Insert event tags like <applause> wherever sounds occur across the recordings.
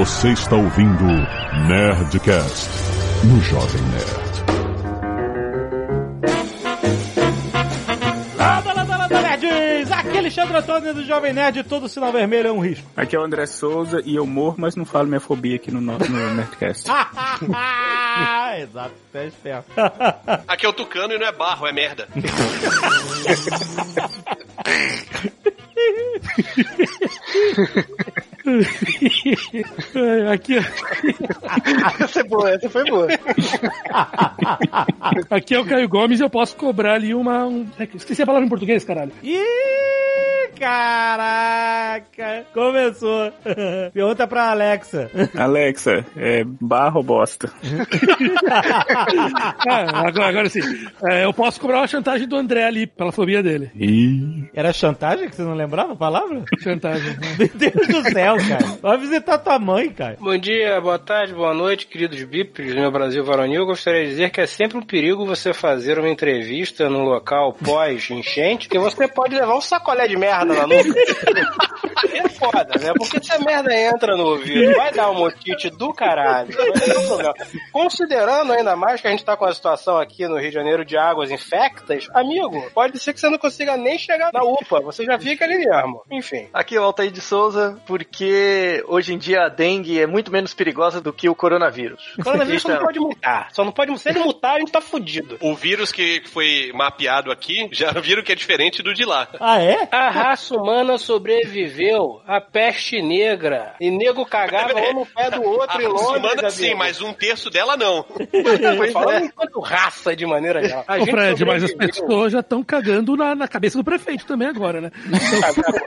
Você está ouvindo Nerdcast no Jovem Nerd. Nerds! Aqui é Alexandre Antônio do Jovem Nerd, todo sinal vermelho é um risco. Aqui é o André Souza e eu morro, mas não falo minha fobia aqui no, no, no Nerdcast. <laughs> Exato, é esperto. Aqui é o Tucano e não é barro, é merda. <laughs> <laughs> Aqui, Essa é boa, essa foi boa. <laughs> aqui é o Caio Gomes e eu posso cobrar ali uma. Um... é que Esqueci a palavra em português, caralho. Ih, caraca! Começou. <laughs> Pergunta pra Alexa. Alexa, é barro bosta? Ah, agora, agora sim. É, eu posso cobrar uma chantagem do André ali, pela fobia dele. Ih, Era chantagem que você não lembrava a palavra? Chantagem. Meu Deus do céu, cara. Vai visitar tua mãe, cara. Bom dia, boa tarde, boa noite, queridos bípedes do meu Brasil varonil. Eu gostaria de dizer que é sempre um perigo você fazer uma entrevista num local pós-enchente, que você pode levar um sacolé de merda na nuca. <laughs> É foda, né? Porque se a merda entra no ouvido, vai dar um motite do caralho. Considerando ainda mais que a gente tá com a situação aqui no Rio de Janeiro de águas infectas, amigo, pode ser que você não consiga nem chegar na UPA. Você já fica ali mesmo. Enfim. Aqui é o Altair de Souza, porque hoje em dia a dengue é muito menos perigosa do que o coronavírus. O coronavírus só não Então, pode mutar. Só não pode. Se ele mutar, a gente tá fudido. O vírus que foi mapeado aqui, já viram que é diferente do de lá. Ah, é? A raça humana sobreviveu à peste negra. E nego cagava um no pé do outro A em Londres. humana sim, mas um terço dela não. Foi falando enquanto raça de maneira geral. A Ô, gente Fred, mas as pessoas já estão cagando na, na cabeça do prefeito também agora, né?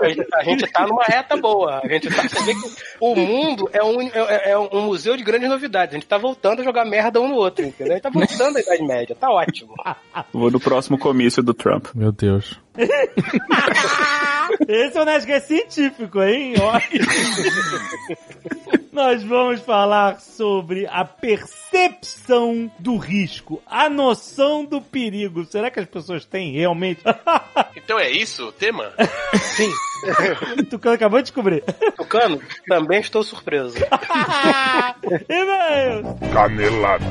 A gente- A gente tá numa reta boa. A gente tá, você vê que o mundo é um, é, é um museu de grandes novidades. A gente tá voltando a jogar merda um no outro, entendeu? A gente tá voltando à Idade Média. Tá ótimo. <laughs> vou no próximo comício do Trump. Meu Deus. <laughs> Esse é o Nerdcast científico, hein? Olha. <laughs> Nós vamos falar sobre a percepção do risco, a noção do perigo. Será que as pessoas têm realmente? <laughs> Então é isso o tema? <laughs> Tucano acabou de descobrir. Tucano, também estou surpreso. <laughs> E-mails. Canelada.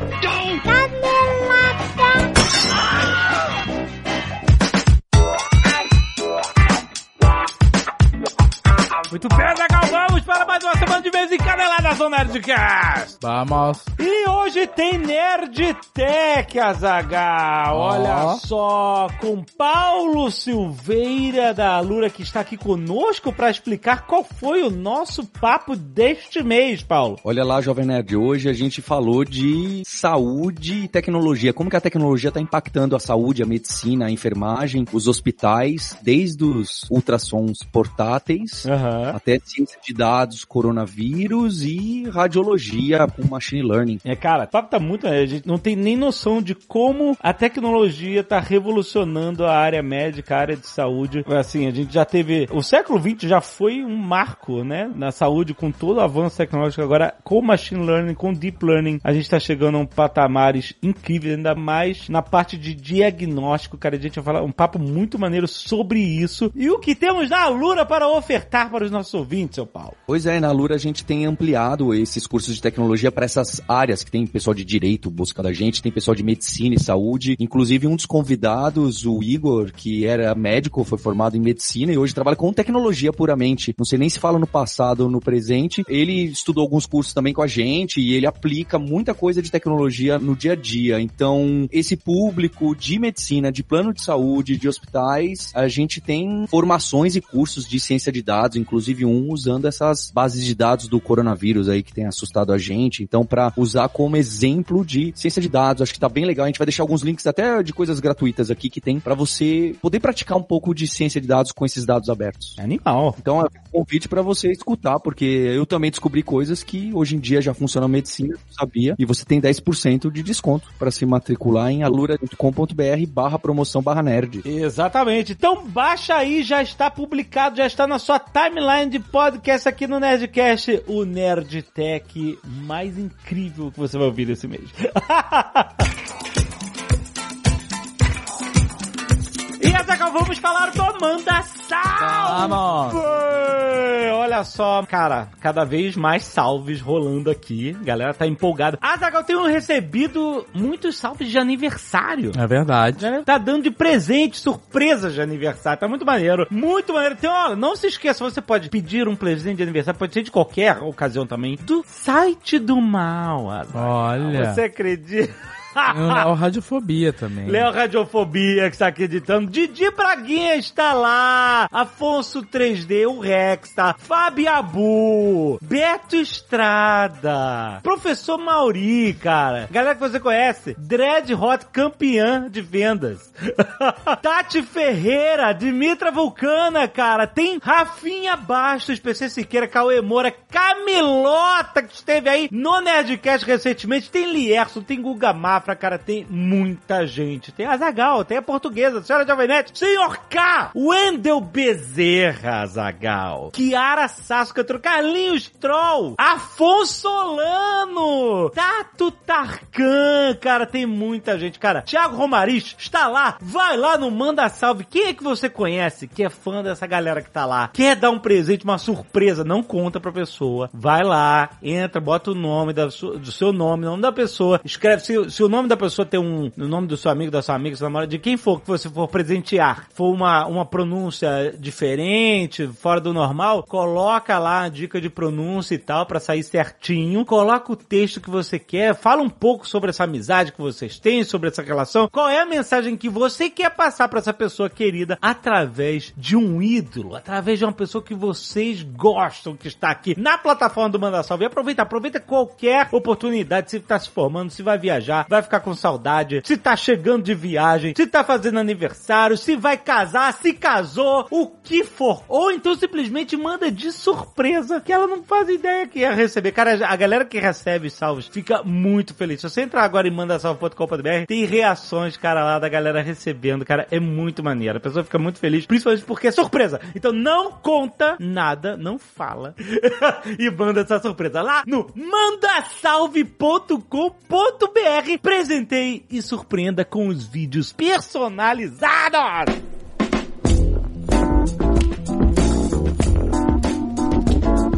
Muito bem, Zagal, vamos para mais uma semana de vez em Caneladas do Nerdcast. Vamos. E hoje tem Nerd Tech, Azagal. Olha só, com Paulo Silveira da Alura que está aqui conosco para explicar qual foi o nosso papo deste mês, Paulo. Olha lá, Jovem Nerd, hoje a gente falou de saúde e tecnologia. Como que a tecnologia está impactando a saúde, a medicina, a enfermagem, os hospitais, desde os ultrassons portáteis Aham. até ciência de dados, coronavírus e radiologia com machine learning. É, cara, o papo tá muito. A gente não tem nem noção de como a tecnologia tá revolucionando a área médica, a área de saúde. Assim, a gente já teve. O século XX já foi um marco, né? Na saúde, com todo o avanço tecnológico. Agora, com machine learning, com deep learning, a gente tá chegando a um patamares incríveis, ainda mais na parte de diagnóstico, cara. A gente vai falar um papo muito maneiro sobre isso. E o que temos na Alura para ofertar para os nossos ouvintes, seu Paulo? Pois é, na Lura a gente tem ampliado esses cursos de tecnologia para essas áreas que tem pessoal de direito buscando a gente, tem pessoal de medicina e saúde. Inclusive um dos convidados, o Igor, que era médico, foi formado em medicina e hoje trabalha com tecnologia puramente. Não sei nem se fala no passado ou no presente. Ele estudou alguns cursos também com a gente e ele aplica muita coisa de tecnologia no dia a dia. Então, esse público de medicina, de plano de saúde, de hospitais, a gente tem formações e cursos de ciência de dados, inclusive um usando essas bases de dados do coronavírus aí que tem assustado a gente. Então, para usar como exemplo de ciência de dados, acho que tá bem legal. A gente vai deixar alguns links até de coisas gratuitas aqui que tem para você poder praticar um pouco de ciência de dados com esses dados abertos. Animal. Então é convite para você escutar, porque eu também descobri coisas que hoje em dia já funcionam na medicina, não sabia, e você tem 10% de desconto para se matricular em alura.com.br barra promoção barra nerd. Exatamente. Então baixa aí, já está publicado, já está na sua timeline de podcast aqui no Nerdcast, o Nerdtech mais incrível que você vai ouvir esse mês. <laughs> E Azaghal, vamos falar do Manda Sal! Vamos. Olha olha só, cara, cada vez mais salves rolando aqui. A galera tá empolgada. Ah, Zagal, tenho recebido muitos salves de aniversário. É verdade. Tá dando de presente, surpresas de aniversário. Tá muito maneiro. Muito maneiro. Então, ó, não se esqueça, você pode pedir um presente de aniversário, pode ser de qualquer ocasião também, do site do mal. Azaghal. Olha. Você acredita? Tem Léo Radiofobia também. Léo Radiofobia que está acreditando. Didi Braguinha está lá. Afonso 3D, o Rex, tá? Fabiabu. Beto Estrada. Professor Mauri, cara. Galera que você conhece. Dread Hot campeã de vendas. <laughs> Tati Ferreira, Dimitra Vulcana, cara. Tem Rafinha Bastos, PC Siqueira, Cauê Moura, Camilota que esteve aí no Nerdcast recentemente. Tem Lierson, tem Guga Mafra, cara. Tem muita gente. Tem a Zagal, tem a portuguesa, a senhora Alvenete, Senhor K, Wendel Bezerra, Zagal, Kiara Sasca, Carlinhos Troll, Afonso Solano, Tato Tarkan, cara, tem muita gente, cara. Thiago Romariz está lá, vai lá no Manda Salve. Quem é que você conhece que é fã dessa galera que tá lá? Quer dar um presente, uma surpresa? Não conta pra pessoa. Vai lá, entra, bota o nome da do seu nome, nome da pessoa, escreve se, se o nome da pessoa tem um, o nome do seu amigo, da sua amiga, sua namorada, de quem for que você for presentear, for uma, uma pronúncia diferente, fora do normal, coloca lá a dica de pronúncia e tal pra sair certinho, coloca o texto que você quer, fala um pouco sobre essa amizade que vocês têm, sobre essa relação, qual é a mensagem que você quer passar pra essa pessoa querida através de um ídolo, através de uma pessoa que vocês gostam que está aqui na plataforma do Manda Salve. Aproveita, aproveita qualquer oportunidade, se tá se formando, se vai viajar, vai ficar com saudade, se tá chegando de viagem, se tá fazendo aniversário, se vai casar, se casou, o que for. Ou então simplesmente manda de surpresa, que ela não faz ideia que ia receber. Cara, a galera que recebe salvos fica muito feliz. Se você entrar agora em mandasalve.com.br, tem reações, cara, lá da galera recebendo, cara, é muito maneiro. A pessoa fica muito feliz, principalmente porque é surpresa. Então não conta nada, não fala <laughs> e manda essa surpresa lá no mandasalve.com.br. Presenteie e surpreenda com os vídeos personalizados.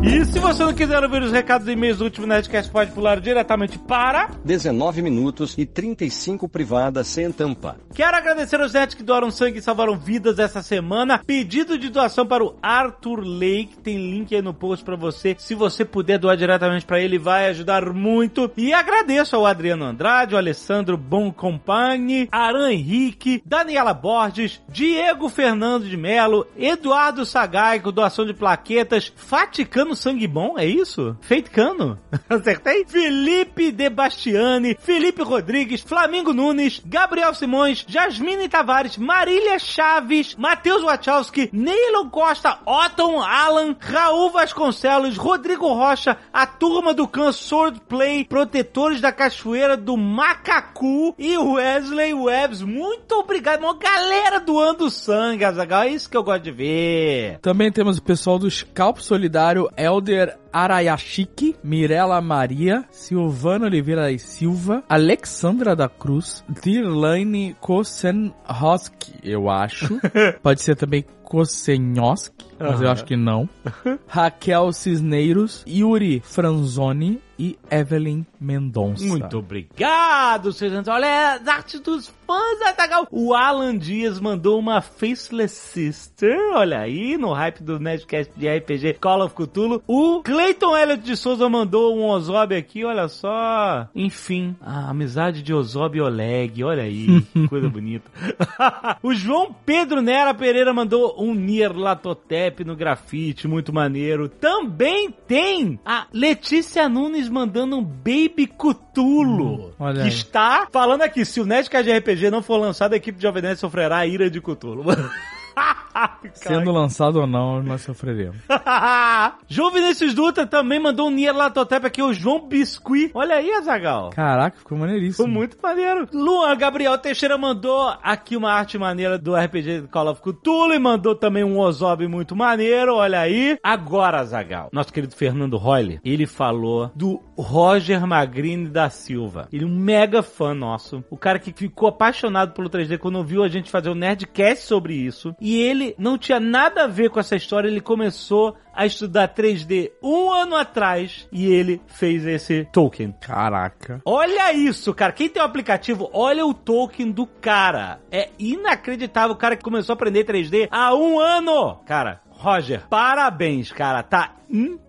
E se você não quiser ouvir os recados e e-mails do último Nerdcast, pode pular diretamente para... 19 minutos e 35 privadas sem tampa. Quero agradecer aos nerds que doaram sangue e salvaram vidas essa semana. Pedido de doação para o Arthur Lake, tem link aí no post pra você. Se você puder doar diretamente pra ele, vai ajudar muito. E agradeço ao Adriano Andrade, ao Alessandro Boncompagne, Aran Henrique, Daniela Borges, Diego Fernando de Melo, Eduardo Sagaico, doação de plaquetas, Faticano Sangue Bom, é isso? Feitcano? <laughs> Acertei? Felipe De Bastiani, Felipe Rodrigues, Flamingo Nunes, Gabriel Simões, Jasmine Tavares, Marília Chaves, Matheus Wachowski, Neilon Costa, Otton Alan, Raul Vasconcelos, Rodrigo Rocha, a turma do Can Swordplay, Protetores da Cachoeira do Macacu e Wesley Webbs. Muito obrigado, uma galera doando sangue, Azaghal. É isso que eu gosto de ver. Também temos o pessoal do Scalp Solidário, Elder Arayashiki, Mirela Maria, Silvana Oliveira e Silva, Alexandra da Cruz, Dirlane Kosenhoski, eu acho. <laughs> Pode ser também Kosenhoski, mas eu acho que não. <laughs> Raquel Cisneiros, Yuri Franzoni e Evelyn Mendonça. Muito obrigado, seus Olha, as artes dos fãs, Azaghal. O Alan Dias mandou uma Faceless Sister, olha aí, no hype do Nerdcast de RPG Call of Cthulhu. O Clayton Elliott de Souza mandou um Ozob aqui, olha só. Enfim, a amizade de Ozob e Oleg, olha aí, <laughs> coisa bonita. <laughs> o João Pedro Nera Pereira mandou um Nier Latotep no grafite, muito maneiro. Também tem a Letícia Nunes mandando um Baby Cthulhu. olha que aí. está falando aqui, se o Nerdcast de RPG não for lançado, a equipe de Jovem Nerd sofrerá a ira de Cthulhu. <laughs> <laughs> Sendo lançado ou não, nós sofreremos. <laughs> João Vinícius Dutra também mandou um Nier Latotep aqui, o João Biscuit. Olha aí, Azagal. Caraca, ficou maneiríssimo. Ficou muito maneiro. Luan Gabriel Teixeira mandou aqui uma arte maneira do RPG Call of Cthulhu e mandou também um Ozob muito maneiro, olha aí. Agora, Zagal, nosso querido Fernando Royle, ele falou do Roger Magrini da Silva. Ele é um mega fã nosso. O cara que ficou apaixonado pelo 3D quando viu a gente fazer o Nerdcast sobre isso. E ele não tinha nada a ver com essa história, ele começou a estudar 3D um ano atrás e ele fez esse token. Caraca. Olha isso, cara. Quem tem o aplicativo, olha o token do cara. É inacreditável o cara que começou a aprender 3D há um ano. Cara, Roger, parabéns, cara. Tá incrível,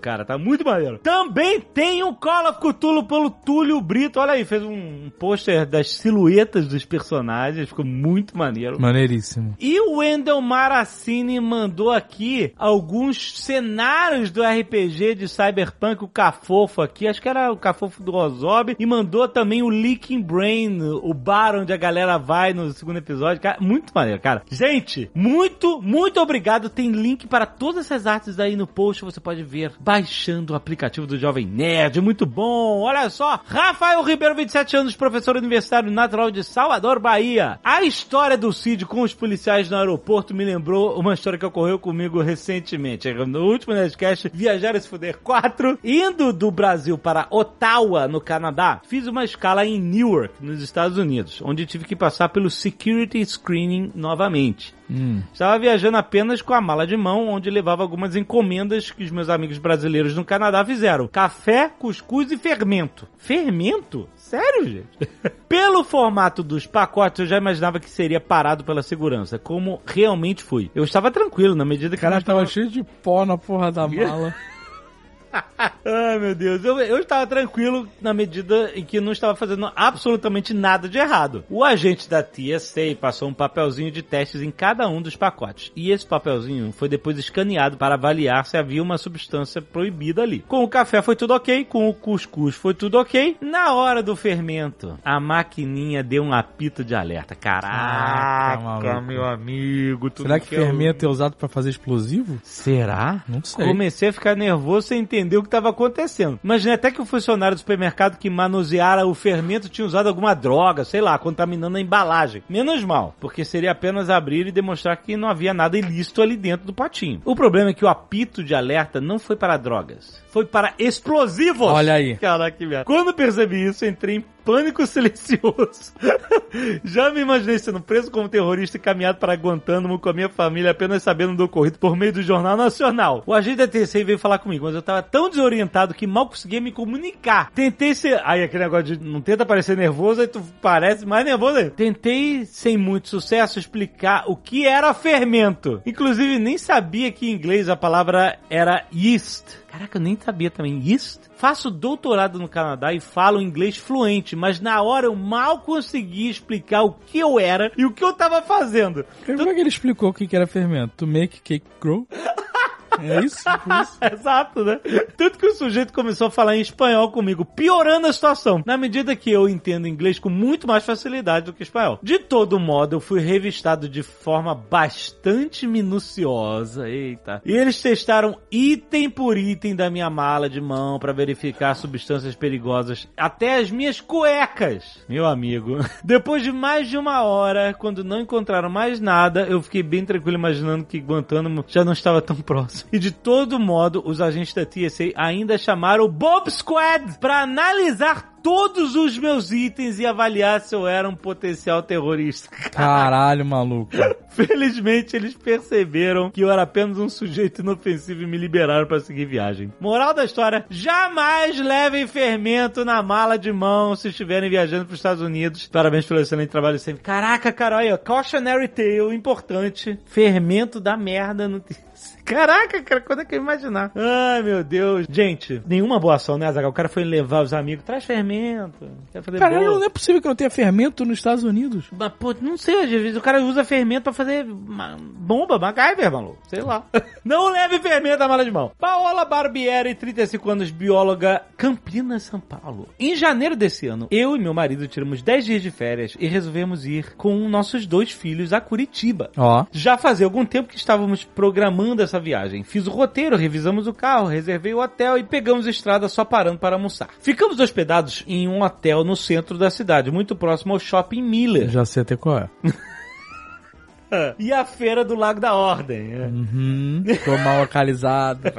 cara. Tá muito maneiro. Também tem um Call of Cthulhu pelo Túlio Brito. Olha aí, fez um pôster das silhuetas dos personagens. Ficou muito maneiro. Maneiríssimo. E o Wendel Maracini mandou aqui alguns cenários do RPG de Cyberpunk, o Cafofo aqui, acho que era o Cafofo do Ozob, e mandou também o Leaking Brain, o bar onde a galera vai no segundo episódio. Cara, muito maneiro, cara. Gente, muito, muito obrigado. Tem link para todas essas artes aí no post, você pode ver baixando o aplicativo do Jovem Nerd. Muito bom. Olha só, Rafael Ribeiro, 27 anos, professor universitário natural de Salvador, Bahia. A história do Cid com os policiais no aeroporto me lembrou uma história que ocorreu comigo recentemente. No último Nerdcast, Viajar e Fuder 4, indo do Brasil para Ottawa, no Canadá, fiz uma escala em Newark, nos Estados Unidos, onde tive que passar pelo security screening novamente. Hum. Estava viajando apenas com a mala de mão, onde levava algumas encomendas que os meus amigos brasileiros no Canadá fizeram: café, cuscuz e fermento. Fermento? Sério, gente? <laughs> Pelo formato dos pacotes, eu já imaginava que seria parado pela segurança, como realmente fui. Eu estava tranquilo na medida que Cara, não tava cheio de pó na porra da <laughs> mala. Ai, meu Deus. Eu, eu estava tranquilo na medida em que não estava fazendo absolutamente nada de errado. O agente da TSA passou um papelzinho de testes em cada um dos pacotes. E esse papelzinho foi depois escaneado para avaliar se havia uma substância proibida ali. Com o café foi tudo ok, com o cuscuz foi tudo ok. Na hora do fermento, a maquininha deu um apito de alerta. Caraca, maluco. meu amigo. tu Será que quer fermento é usado pra fazer explosivo? Será? Não sei. Comecei a ficar nervoso sem entender o que estava acontecendo. Imaginei até que o funcionário do supermercado que manuseara o fermento tinha usado alguma droga, sei lá, contaminando a embalagem. Menos mal, porque seria apenas abrir e demonstrar que não havia nada ilícito ali dentro do potinho. O problema é que o apito de alerta não foi para drogas, foi para explosivos. Olha aí. Caraca, que merda. Quando percebi isso, entrei em pânico <laughs> silencioso. Já me imaginei sendo preso como terrorista e caminhado para Guantánamo com a minha família apenas sabendo do ocorrido por meio do Jornal Nacional. O agente da TCI veio falar comigo, mas eu tava tão desorientado que mal conseguia me comunicar. Tentei ser... Aí aquele negócio de não tenta parecer nervoso, aí tu parece mais nervoso aí. Tentei, sem muito sucesso, explicar o que era fermento. Inclusive, nem sabia que em inglês a palavra era yeast. Caraca, eu nem sabia também. Yeast? Faço doutorado no Canadá e falo inglês fluente, mas na hora eu mal consegui explicar o que eu era e o que eu tava fazendo. Como é que ele explicou o que que era fermento? To make cake grow? <laughs> É isso? Tipo isso? <laughs> Exato, né? Tanto que o sujeito começou a falar em espanhol comigo, piorando a situação, na medida que eu entendo inglês com muito mais facilidade do que espanhol. De todo modo, eu fui revistado de forma bastante minuciosa, eita. E eles testaram item por item da minha mala de mão para verificar substâncias perigosas, até as minhas cuecas, meu amigo. <laughs> Depois de mais de uma hora, quando não encontraram mais nada, eu fiquei bem tranquilo imaginando que Guantánamo já não estava tão próximo. E de todo modo, os agentes da TSA ainda chamaram o Bob Squad para analisar todos os meus itens e avaliar se eu era um potencial terrorista. <laughs> Caralho, maluco. Felizmente, eles perceberam que eu era apenas um sujeito inofensivo e me liberaram para seguir viagem. Moral da história: jamais levem fermento na mala de mão se estiverem viajando para os Estados Unidos. Parabéns pelo excelente trabalho sempre. Caraca, cara, olha, cautionary tale importante. Fermento da merda no. Caraca, cara, quando é que eu ia imaginar? Ai, meu Deus. Gente, nenhuma boa ação, né, Azaghal? O cara foi levar os amigos, traz fermento. Quer fazer Caralho, não é possível que não tenha fermento nos Estados Unidos. Mas, pô, não sei, às vezes o cara usa fermento pra fazer bomba, MacGyver, maluco. Sei lá. <laughs> não leve fermento na mala de mão. Paola Barbieri, 35 anos, bióloga, Campinas, São Paulo. Em janeiro desse ano, eu e meu marido tiramos 10 dias de férias e resolvemos ir com nossos dois filhos a Curitiba. Ó. Já fazia algum tempo que estávamos programando essa viagem. Fiz o roteiro, revisamos o carro, reservei o hotel e pegamos a estrada só parando para almoçar. Ficamos hospedados em um hotel no centro da cidade, muito próximo ao Shopping Miller. Já sei até qual é. <laughs> E a feira do Lago da Ordem. é. Uhum. Ficou mal localizado. <laughs>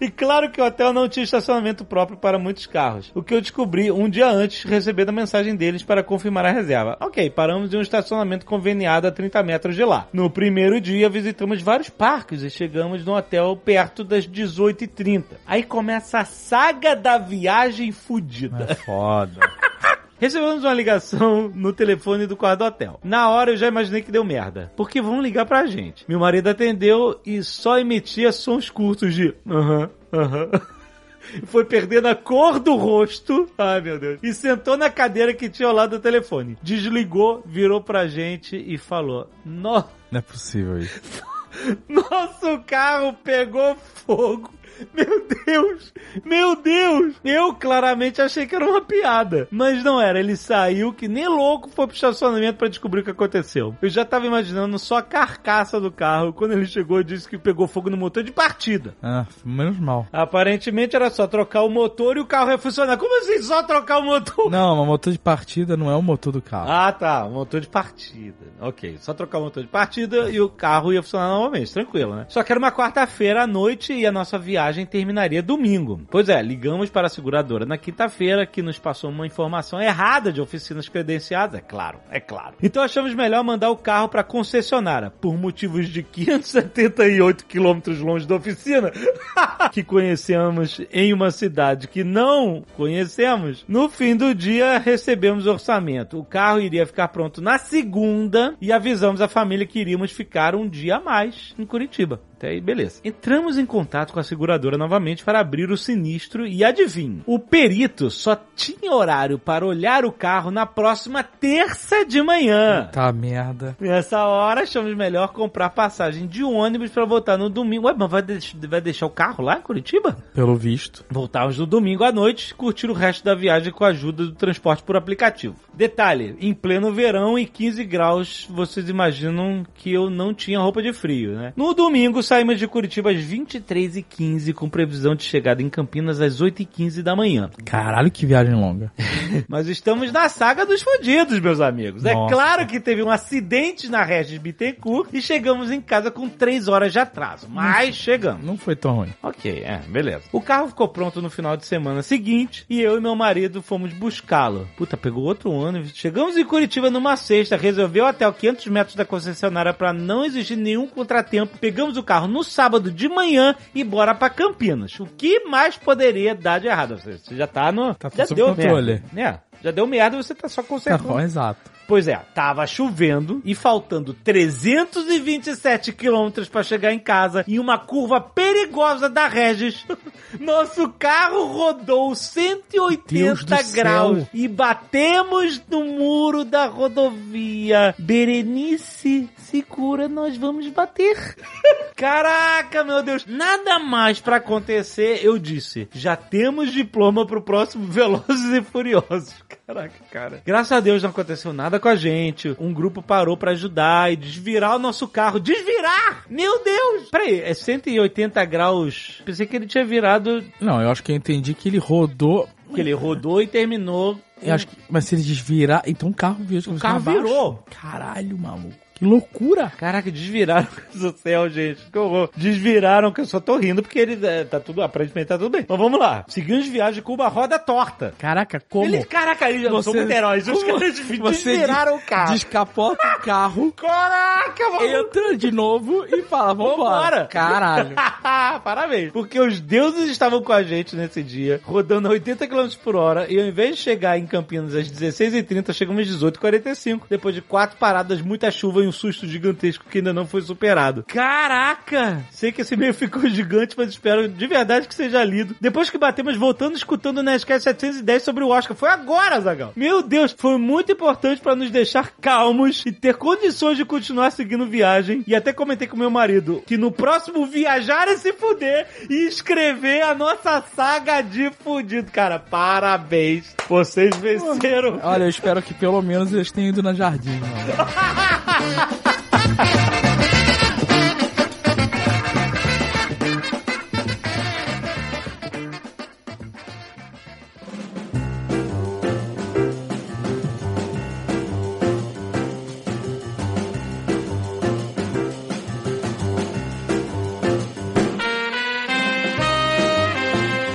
e claro que o hotel não tinha estacionamento próprio para muitos carros. O que eu descobri um dia antes, recebendo a mensagem deles para confirmar a reserva. Ok, paramos em um estacionamento conveniado a 30 metros de lá. No primeiro dia, visitamos vários parques e chegamos no hotel perto das 18h30. Aí começa a saga da viagem fudida. É foda. <laughs> Recebemos uma ligação no telefone do quarto do hotel. Na hora eu já imaginei que deu merda. Porque vão ligar pra gente. Meu marido atendeu e só emitia sons curtos de aham, aham. <laughs> Foi perdendo a cor do rosto. Ai, meu Deus. E sentou na cadeira que tinha ao lado do telefone. Desligou, virou pra gente e falou: No... Não é possível isso. <laughs> Nosso carro pegou fogo. Meu Deus! Meu Deus! Eu claramente achei que era uma piada. Mas não era. Ele saiu que nem louco foi pro estacionamento pra descobrir o que aconteceu. Eu já tava imaginando só a carcaça do carro. Quando ele chegou, disse que pegou fogo no motor de partida. Ah, menos mal. Aparentemente era só trocar o motor e o carro ia funcionar. Como assim só trocar o motor? Não, mas motor de partida não é o motor do carro. Ah, tá. O motor de partida. Ok. Só trocar o motor de partida e o carro ia funcionar novamente. Tranquilo, né? Só que era uma quarta-feira à noite e a nossa viagem terminaria domingo. Pois é, ligamos para a seguradora na quinta-feira que nos passou uma informação errada de oficinas credenciadas. É claro, é claro. Então achamos melhor mandar o carro para a concessionária. Por motivos de 578 quilômetros longe da oficina, <laughs> que conhecemos em uma cidade que não conhecemos, no fim do dia recebemos orçamento. O carro iria ficar pronto na segunda e avisamos a família que iríamos ficar um dia a mais em Curitiba. Até aí, beleza. Entramos em contato com a seguradora novamente para abrir o sinistro e adivinhe, o perito só tinha horário para olhar o carro na próxima terça de manhã. Tá merda. Nessa hora, achamos melhor comprar passagem de ônibus para voltar no domingo. Ué, mas vai, deix- vai deixar o carro lá em Curitiba? Pelo visto. Voltávamos no domingo à noite, curtir o resto da viagem com a ajuda do transporte por aplicativo. Detalhe, em pleno verão e 15 graus, vocês imaginam que eu não tinha roupa de frio, né? No domingo, saímos de Curitiba às 23h15, com previsão de chegada em Campinas às 8h15 da manhã. Caralho, que viagem longa. <laughs> Mas estamos na saga dos fodidos, meus amigos. É Nossa. claro que teve um acidente na Regis Bittencourt e chegamos em casa com 3 horas de atraso. Mas chegamos. Não foi tão ruim. Ok, é, beleza. O carro ficou pronto no final de semana seguinte e eu e meu marido fomos buscá-lo. Puta, pegou outro ônibus. Chegamos em Curitiba numa sexta, resolveu até o 500 metros da concessionária para não exigir nenhum contratempo. Pegamos o carro no sábado de manhã e bora pra Campinas. O que mais poderia dar de errado? Você já tá no. Tá já deu controle. merda. É, já deu merda e você tá só Tá consertando. bom, exato. Pois é, tava chovendo e faltando 327 quilômetros pra chegar em casa em uma curva perigosa da Regis. <laughs> Nosso carro rodou Deus 180 do graus céu. e batemos no muro da rodovia. Berenice, segura, nós vamos bater. <laughs> Caraca, meu Deus, nada mais pra acontecer, eu disse. Já temos diploma pro próximo <laughs> Velozes e Furiosos. Caraca, cara. Graças a Deus não aconteceu nada com a gente. Um grupo parou pra ajudar e desvirar o nosso carro. Desvirar! Meu Deus! Peraí, é 180 graus. Pensei que ele tinha virado, Não, eu acho que eu entendi que ele rodou. que ele rodou e terminou. Eu acho que, mas se ele desvirar, então o carro virou. O carro virou. Caralho, maluco. Que loucura. Caraca, desviraram <laughs> do céu, gente. Que horror. Desviraram, que eu só tô rindo porque ele é, tá tudo, aparentemente tá tudo bem. Mas vamos lá. Seguimos viagem com uma roda torta. Caraca, como? Ele, caraca, eles não são muito heróis. Os caras você desviraram o carro. Descapota o carro, <laughs> Caraca, mano. entra de novo e fala, vambora. Vambora. Caralho. <laughs> Parabéns. Porque os deuses estavam com a gente nesse dia, rodando a 80 km por hora, e ao invés de chegar em Campinas às 16h30, chegamos às 18h45, depois de quatro paradas, muita chuva e um susto gigantesco que ainda não foi superado. Caraca! Sei que esse e-mail ficou <laughs> gigante, mas espero de verdade que seja lido. Depois que batemos, voltando escutando o Nerdcast 710 sobre o Oscar. Foi agora, Zagal. Meu Deus, foi muito importante pra nos deixar calmos e ter condições de continuar seguindo viagem. E até comentei com meu marido que no próximo viajar e se fuder e escrever a nossa saga de fudido. Cara, parabéns. Vocês venceram. Olha, eu espero que pelo menos eles tenham ido na jardim, mano. <laughs>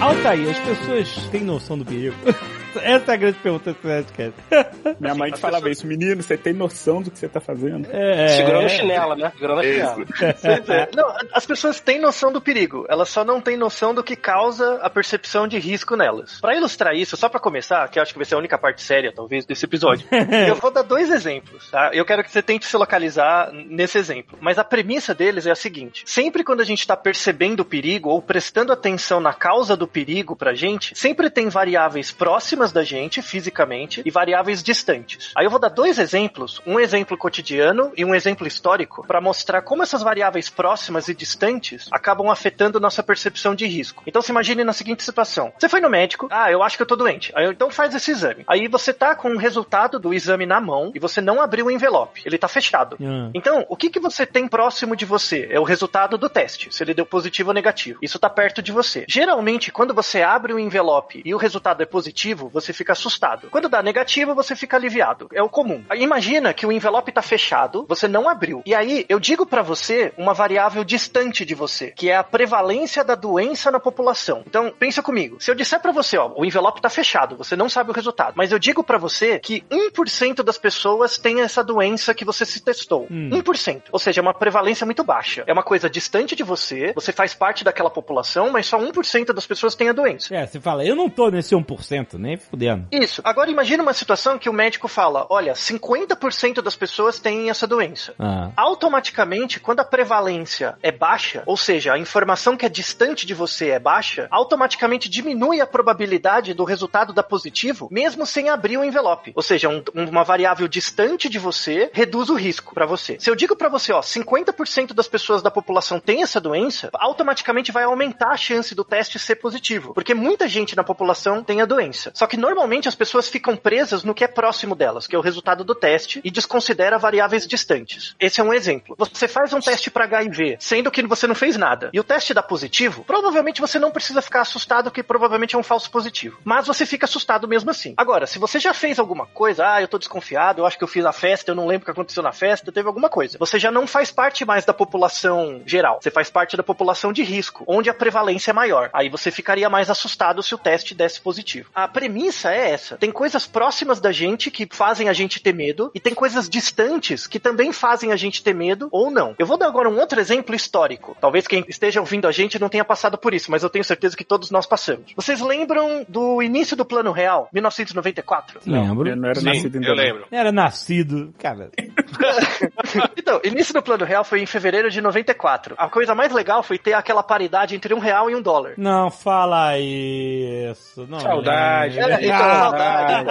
Altair, as pessoas têm noção do perigo? <laughs> Essa é a grande pergunta do Nerdcast. <laughs> Minha mãe falava isso, menino, você tem noção do que você tá fazendo? É, Segurando a chinela, né? Segurando a chinela. <laughs> É. Não, as pessoas têm noção do perigo, elas só não têm noção do que causa a percepção de risco nelas. Pra ilustrar isso, só pra começar, que eu acho que vai ser a única parte séria, talvez, desse episódio, <laughs> eu vou dar dois exemplos, tá? Eu quero que você tente se localizar nesse exemplo. Mas a premissa deles é a seguinte: sempre quando a gente tá percebendo o perigo ou prestando atenção na causa do perigo pra gente, sempre tem variáveis próximas da gente, fisicamente, e variáveis distantes. Aí eu vou dar dois exemplos, um exemplo cotidiano e um exemplo histórico, pra mostrar como essas variáveis próximas e distantes acabam afetando nossa percepção de risco. Então se imagine na seguinte situação: você foi no médico, ah, eu acho que eu tô doente. Aí então faz esse exame. Aí você tá com o resultado do exame na mão e você não abriu o envelope. Ele tá fechado. Hum. Então, o que que você tem próximo de você? É o resultado do teste, se ele deu positivo ou negativo. Isso tá perto de você. Geralmente, quando você abre o envelope e o resultado é positivo, você fica assustado. Quando dá negativo, você fica aliviado. É o comum. Imagina que o envelope tá fechado, você não abriu. E aí, eu digo pra você uma variável distante de você, que é a prevalência da doença na população. Então, pensa comigo. Se eu disser pra você, ó, o envelope tá fechado, você não sabe o resultado, mas eu digo pra você que 1% das pessoas tem essa doença que você se testou. Hum. 1%. Ou seja, é uma prevalência muito baixa. É uma coisa distante de você, você faz parte daquela população, mas só 1% das pessoas tem a doença. É, você fala, eu não tô nesse 1%, nem fudendo. Isso. Agora imagine uma situação que o médico fala: olha, 50% das pessoas têm essa doença. Ah. Automaticamente, quando a prevalência é baixa, ou seja, a informação que é distante de você é baixa, automaticamente diminui a probabilidade do resultado dar positivo, mesmo sem abrir o envelope. Ou seja, um- uma variável distante de você reduz o risco pra você. Se eu digo pra você, ó, 50% das pessoas da população tem essa doença, automaticamente vai aumentar a chance do teste ser positivo, porque muita gente na população tem a doença. Só que normalmente as pessoas ficam presas no que é próximo delas, que é o resultado do teste, e desconsidera variáveis distantes. Esse é um exemplo. Você faz um teste para HIV, sendo que você não fez nada, e o teste dá positivo, provavelmente você não precisa ficar assustado, que provavelmente é um falso positivo. Mas você fica assustado mesmo assim. Agora, se você já fez alguma coisa, ah, eu tô desconfiado, eu acho que eu fiz a festa, eu não lembro o que aconteceu na festa, teve alguma coisa. Você já não faz parte mais da população geral. Você faz parte da população de risco, onde a prevalência é maior. Aí você ficaria mais assustado se o teste desse positivo. A premissa é essa. Tem coisas próximas da gente que fazem a gente ter medo, e tem coisas distantes que também fazem a gente ter medo ou não. Eu vou dar agora um outro exemplo histórico. Talvez quem esteja ouvindo a gente não tenha passado por isso, mas eu tenho certeza que todos nós passamos. Vocês lembram do início do Plano Real, 1994? Lembro. Eu não era Sim, nascido ainda. eu não. lembro. Era nascido, cara. <laughs> Então, início do Plano Real foi em fevereiro de 94. A coisa mais legal foi ter aquela paridade entre um real e um dólar. Não fala isso. Não Saudade. É, então,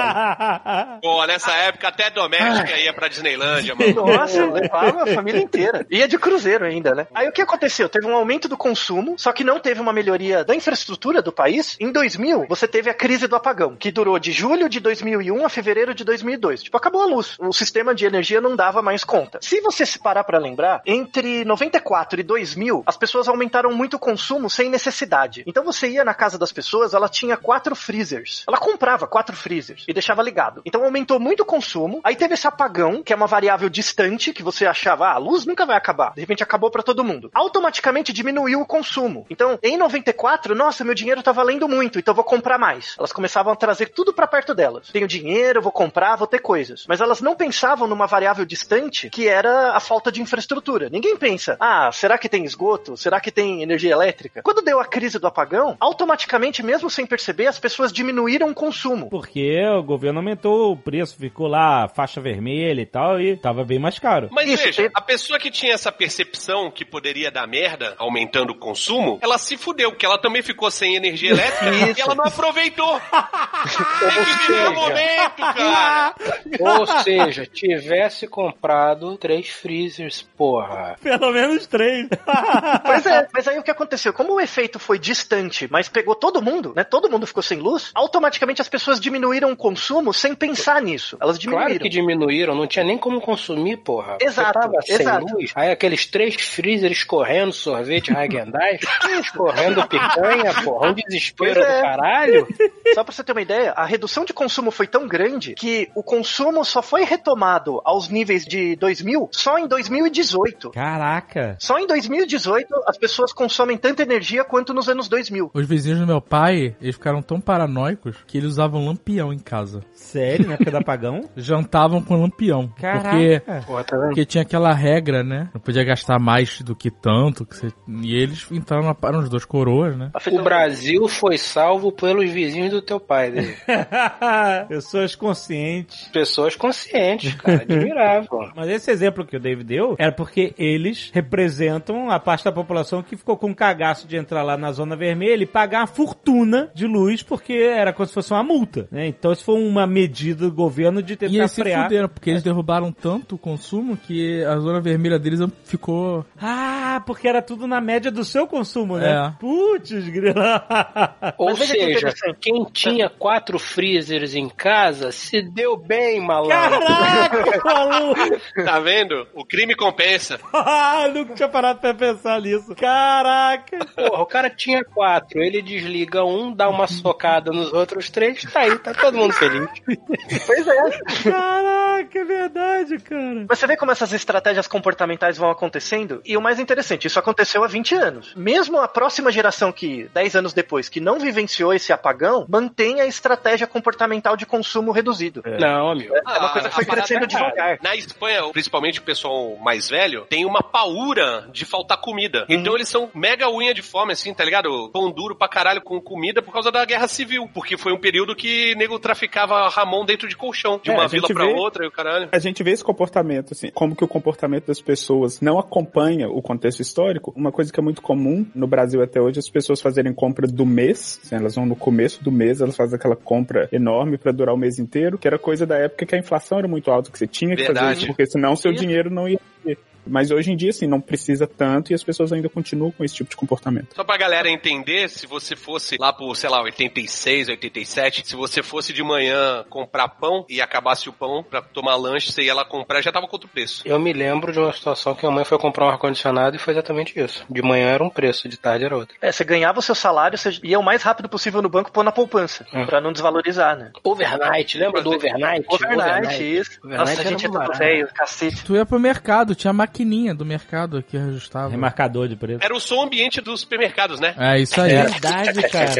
Ah. Pô, nessa época até doméstica ia pra Disneylândia, mano. Nossa, eu levava a família inteira. Ia de cruzeiro ainda, né? Aí o que aconteceu? Teve um aumento do consumo, só que não teve uma melhoria da infraestrutura do país. Em 2000, você teve a crise do apagão, que durou de julho de 2001 a fevereiro de 2002. Tipo, acabou a luz. O sistema de energia não dava mais conta. Se você se parar pra lembrar, entre 94 e 2000, as pessoas aumentaram muito o consumo sem necessidade. Então você ia na casa das pessoas, ela tinha quatro freezers. Ela comprava quatro freezers e deixava ligado. Então aumentou muito o consumo. Aí teve esse apagão, que é uma variável distante, que você achava, ah, a luz nunca vai acabar. De repente acabou pra todo mundo. Automaticamente diminuiu o consumo. Então, em 94, nossa, meu dinheiro tá valendo muito, então vou comprar mais. Elas começavam a trazer tudo pra perto delas. Tenho dinheiro, vou comprar, vou ter coisas. Mas elas não pensavam numa variável distante, que era a falta de infraestrutura. Ninguém pensa, ah, será que tem esgoto? Será que tem energia elétrica? Quando deu a crise do apagão, automaticamente, mesmo sem perceber, as pessoas diminuíram consumo. Porque o governo aumentou o preço, ficou lá faixa vermelha e tal, e tava bem mais caro. Mas Isso, veja, tem- a pessoa que tinha essa percepção que poderia dar merda, aumentando o consumo, ela se fudeu, porque ela também ficou sem energia elétrica Isso. e ela não aproveitou. <laughs> Tem que viver o momento, cara. <laughs> Ou seja, tivesse comprado três freezers, porra. Pelo menos três. <laughs> Pois é, mas aí o que aconteceu? Como o efeito foi distante, mas pegou todo mundo, né? Todo mundo ficou sem luz, automaticamente as pessoas diminuíram o consumo sem pensar nisso. Elas diminuíram. Claro que diminuíram, não tinha nem como consumir, porra. Exato, Você tava sem exato. luz, aí aqueles três freezers escorrendo sorvete Häagen-Dazs, escorrendo picanha, porra, um desespero Pois é. do caralho. <laughs> Só pra você ter uma ideia, a redução de consumo foi tão grande que o consumo só foi retomado aos níveis de 2000 só em 2018. Caraca. Só em 2018 as pessoas consomem tanta energia quanto nos anos 2000. Os vizinhos do meu pai, eles ficaram tão paranoicos que eles usavam lampião em casa. Sério, na época do apagão? <laughs> Jantavam com lampião. Caraca. Porque, Porra, tá porque tinha aquela regra, né? Não podia gastar mais do que tanto. Que você... E eles entraram na eram os dois coroas, né? O Brasil foi salvo pelos vizinhos do teu pai, David. <laughs> Pessoas conscientes. Pessoas conscientes, cara. Admirável. <laughs> Mas esse exemplo que o David deu era porque eles representam a parte da população que ficou com cagaço de entrar lá na zona vermelha e pagar uma fortuna de luz porque era como se fosse uma multa, né? Então isso foi uma medida do governo de E tentar eles se frear. fuderam, porque eles derrubaram tanto o consumo que a zona vermelha deles ficou. Ah, porque era tudo na média do seu consumo, né? É. Putz, grila. <laughs> Ou Mas veja que seja, interessante. quem tinha quatro freezers em casa se deu bem, malandro. Caraca, <laughs> maluco! Tá vendo? O crime compensa. <laughs> Ah, nunca tinha parado pra pensar nisso. Caraca! Porra, o cara tinha quatro, ele desliga um, dá uma socada nos outros três, tá aí, tá todo mundo feliz. <laughs> Pois é. Caraca, é verdade, cara. Mas você vê como essas estratégias comportamentais vão acontecendo? E o mais interessante, isso aconteceu há 20 anos. Mesmo a próxima geração que, 10 anos depois, que não vivenciou esse apagão, mantém a estratégia comportamental de consumo reduzido. Não, amigo. É uma coisa que foi a parada crescendo é, devagar. Na Espanha, principalmente o pessoal mais velho, tem uma paura de faltar comida. Então eles são mega unha de fome, assim, tá ligado? Pão duro pra caralho com comida por causa da guerra civil. Porque foi um período que nego traficava Ramon dentro de colchão. De É, uma vila pra vê- outra e o caralho. A gente vê esse comportamento, assim, como que o comportamento das pessoas não acompanha o contexto histórico. Uma coisa que é muito comum no Brasil até hoje, as pessoas fazerem compra do mês, assim, elas vão no começo do mês, elas fazem aquela compra enorme pra durar o mês inteiro, que era coisa da época que a inflação era muito alta, que você tinha que fazer Verdade. isso, porque senão seu dinheiro não ia ter. Mas hoje em dia, assim, não precisa tanto e as pessoas ainda continuam com esse tipo de comportamento. Só pra galera entender, se você fosse lá por, sei lá, 86, 87, se você fosse de manhã comprar pão e acabasse o pão pra tomar lanche, você ia lá comprar, já tava com outro preço. Eu me lembro de uma situação que a mãe foi comprar um ar-condicionado e foi exatamente isso. De manhã era um preço, de tarde era outro. É, você ganhava o seu salário, você ia o mais rápido possível no banco pôr na poupança, É. pra não desvalorizar, né? Overnight, lembra do overnight? Overnight, isso. Overnight Nossa, a gente é barato. velho, cacete. Tu ia pro mercado, tinha a maquininha do mercado que ajustava. Remarcador de preço. Era o som ambiente dos supermercados, né? É isso aí. É verdade, cara.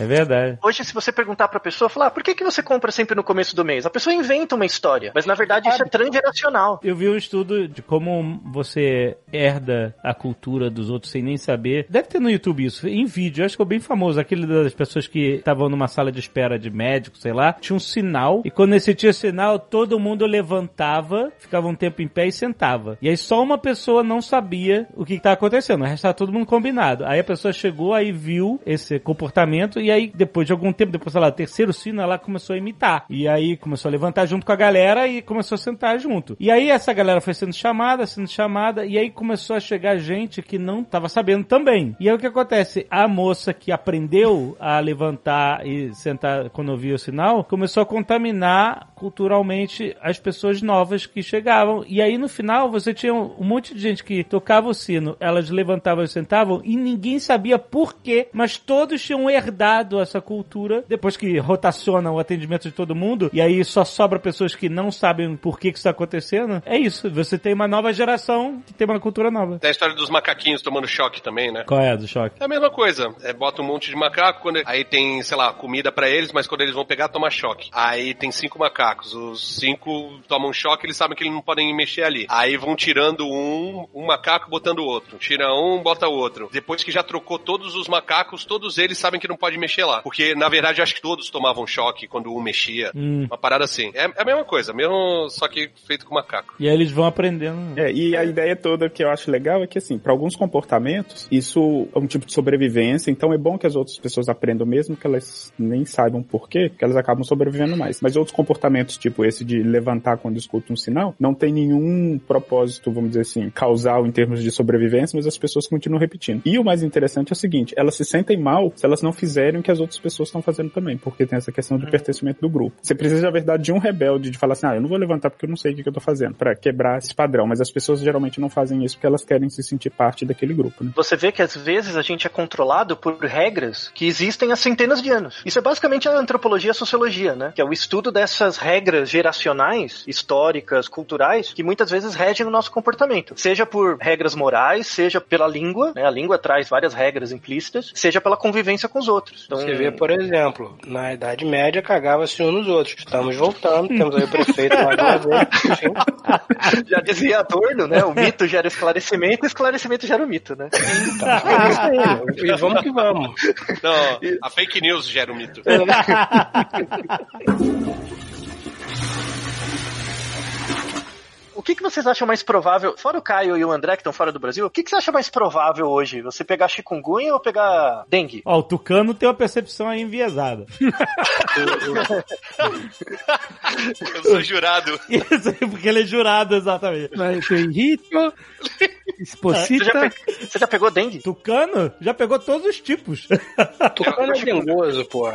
É verdade. Hoje, se você perguntar pra pessoa, falar, ah, por que, que você compra sempre no começo do mês? A pessoa inventa uma história, mas na verdade isso é transgeracional. Eu vi um estudo de como você herda a cultura dos outros sem nem saber. Deve ter no YouTube isso, em vídeo. Eu acho que ficou bem famoso. Aquele das pessoas que estavam numa sala de espera de médico, sei lá, tinha um sinal. E quando esse tinha sinal, todo mundo levantava, ficava um tempo em pé e sentava. E aí só uma pessoa não sabia o que estava acontecendo. O resto estava todo mundo combinado. Aí a pessoa chegou, aí viu esse comportamento. E aí, depois de algum tempo, depois, sei lá, terceiro sino, ela começou a imitar. E aí começou a levantar junto com a galera e começou a sentar junto. E aí essa galera foi sendo chamada, sendo chamada, e aí começou a chegar gente que não tava sabendo também. E aí o que acontece? A moça que aprendeu a levantar e sentar quando ouvia o sinal, começou a contaminar culturalmente as pessoas novas que chegavam. E aí no final você tinha um monte de gente que tocava o sino, elas levantavam e sentavam e ninguém sabia por quê, mas todos tinham herdado essa cultura depois que rotaciona o atendimento de todo mundo e aí só sobra pessoas que não sabem por que que está acontecendo. É isso, você tem uma nova geração que tem uma cultura nova. Tem a história dos macaquinhos tomando choque também, né? Qual é a do choque? É a mesma coisa. É, bota um monte de macaco, quando, aí tem, sei lá, comida pra eles, mas quando eles vão pegar, toma choque. Aí tem cinco macacos. Os cinco tomam choque, eles sabem que eles não podem mexer ali. Aí vão tirando um, um macaco, botando o outro. Tira um, bota o outro. Depois que já trocou todos os macacos, todos eles sabem que não pode mexer lá. Porque, na verdade, eu acho que todos tomavam choque quando um mexia. Hum. Uma parada assim. É, é a mesma coisa, mesmo só que feito com macaco. E aí eles vão aprendendo. É, e a ideia toda que eu acho legal é que, assim, para alguns comportamentos, isso é um tipo de sobrevivência, então é bom que as outras pessoas aprendam mesmo que elas nem saibam por quê, que elas acabam sobrevivendo mais. Mas outros comportamentos comportamentos tipo esse de levantar quando escuta um sinal, não tem nenhum propósito, vamos dizer assim, causal em termos de sobrevivência, mas as pessoas continuam repetindo. E o mais interessante é o seguinte, elas se sentem mal se elas não fizerem o que as outras pessoas estão fazendo também, porque tem essa questão do pertencimento do grupo. Você precisa, na verdade, de um rebelde de falar assim, ah, eu não vou levantar porque eu não sei o que, que eu tô fazendo, para quebrar esse padrão, mas as pessoas geralmente não fazem isso porque elas querem se sentir parte daquele grupo, né? Você vê que às vezes a gente é controlado por regras que existem há centenas de anos. Isso é basicamente a antropologia e a sociologia, né? Que é o estudo dessas regras geracionais, históricas, culturais, que muitas vezes regem o nosso comportamento. Seja por regras morais, seja pela língua, né? A língua traz várias regras implícitas, seja pela convivência com os outros. Então, Você vê, por exemplo, na Idade Média cagava-se um nos outros. Estamos voltando, temos aí o prefeito mais uma vez. <laughs> Já dizia Adorno, né? O mito gera esclarecimento, o esclarecimento gera o mito, né? é isso aí. E vamos que vamos. Não, a fake news gera o mito. <laughs> O que, que vocês acham mais provável, fora o Caio e o André que estão fora do Brasil, o que, que você acha mais provável hoje? Você pegar chikungunya ou pegar dengue? Ó, o Tucano tem uma percepção aí enviesada. <laughs> Eu sou jurado. Isso aí, porque ele é jurado, exatamente. Mas tem rito, Você exposita. já, pe- você já pegou dengue? Tucano já pegou todos os tipos. <laughs> Tucano é dengoso, pô.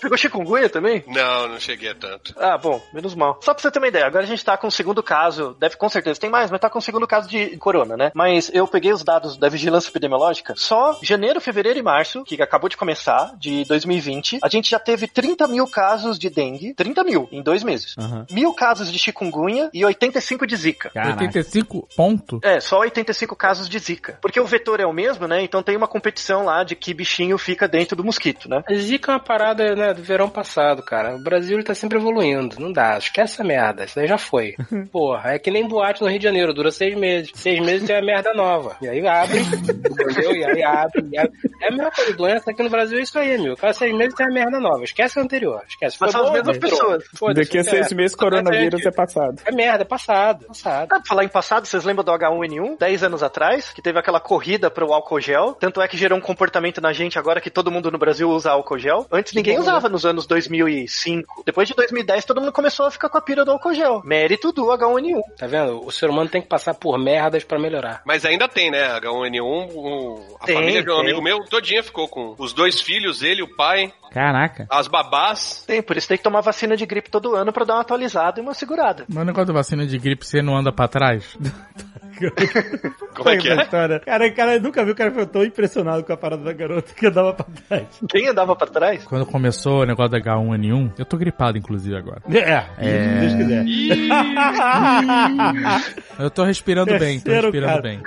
Pegou chikungunya também? Não, não cheguei a tanto. Ah, bom, menos mal. Só pra você ter uma ideia, agora a gente tá com o segundo caso, deve com certeza tem mais, mas tá com o segundo caso de corona, né? Mas eu peguei os dados da vigilância epidemiológica, só janeiro, fevereiro e março, que acabou de começar, de 2020, a gente já teve 30 mil casos de dengue, 30 mil em dois meses. Aham. Mil casos de chikungunya e 85 de zika. Caraca. 85 ponto? É, só 85 casos de zika. Porque o vetor é o mesmo, né? Então tem uma competição lá de que bichinho fica dentro do mosquito, né? A Zika é uma parada né, do verão passado, cara. O Brasil ele tá sempre evoluindo. Não dá, esquece essa merda. Isso daí já foi. <laughs> Porra, é que nem boate no Rio de Janeiro, dura seis meses. Seis meses tem a merda nova. E aí abre, entendeu? E aí abre, e abre. É a mesma coisa, doença aqui no Brasil é isso aí, meu. Cada seis meses tem a merda nova. Esquece a anterior. Esquece. Mas são as bom, mesmas pessoas. Daqui a é. seis meses, coronavírus é passado. É merda, é passado. Passado. Ah, pra falar em passado, vocês lembram do H1N1? 10 anos atrás, que teve aquela corrida pro álcool gel. Tanto é que gerou um comportamento na gente agora que todo mundo no Brasil usa álcool gel. Antes ninguém usava nos anos 2005. Depois de 2010, todo mundo começou a ficar com a pira do álcool gel. Mérito do H1N1. Tá vendo? O ser humano tem que passar por merdas pra melhorar. Mas ainda tem, né? H1N1. o- a Tem, família de um tem. amigo meu todinha ficou com os dois filhos, ele, o pai, Caraca. as babás. Tem, por isso tem que tomar vacina de gripe todo ano pra dar uma atualizada e uma segurada. Mas o negócio da vacina de gripe, você não anda pra trás? <laughs> Como é que é? História. Cara, cara, nunca vi o cara foi tão impressionado com a parada da garota que andava pra trás. Quem andava pra trás? Quando começou o negócio da H1N1, eu tô gripado, inclusive, agora. É, É. se Deus quiser. <laughs> <laughs> Eu tô respirando bem, tô respirando cara. bem.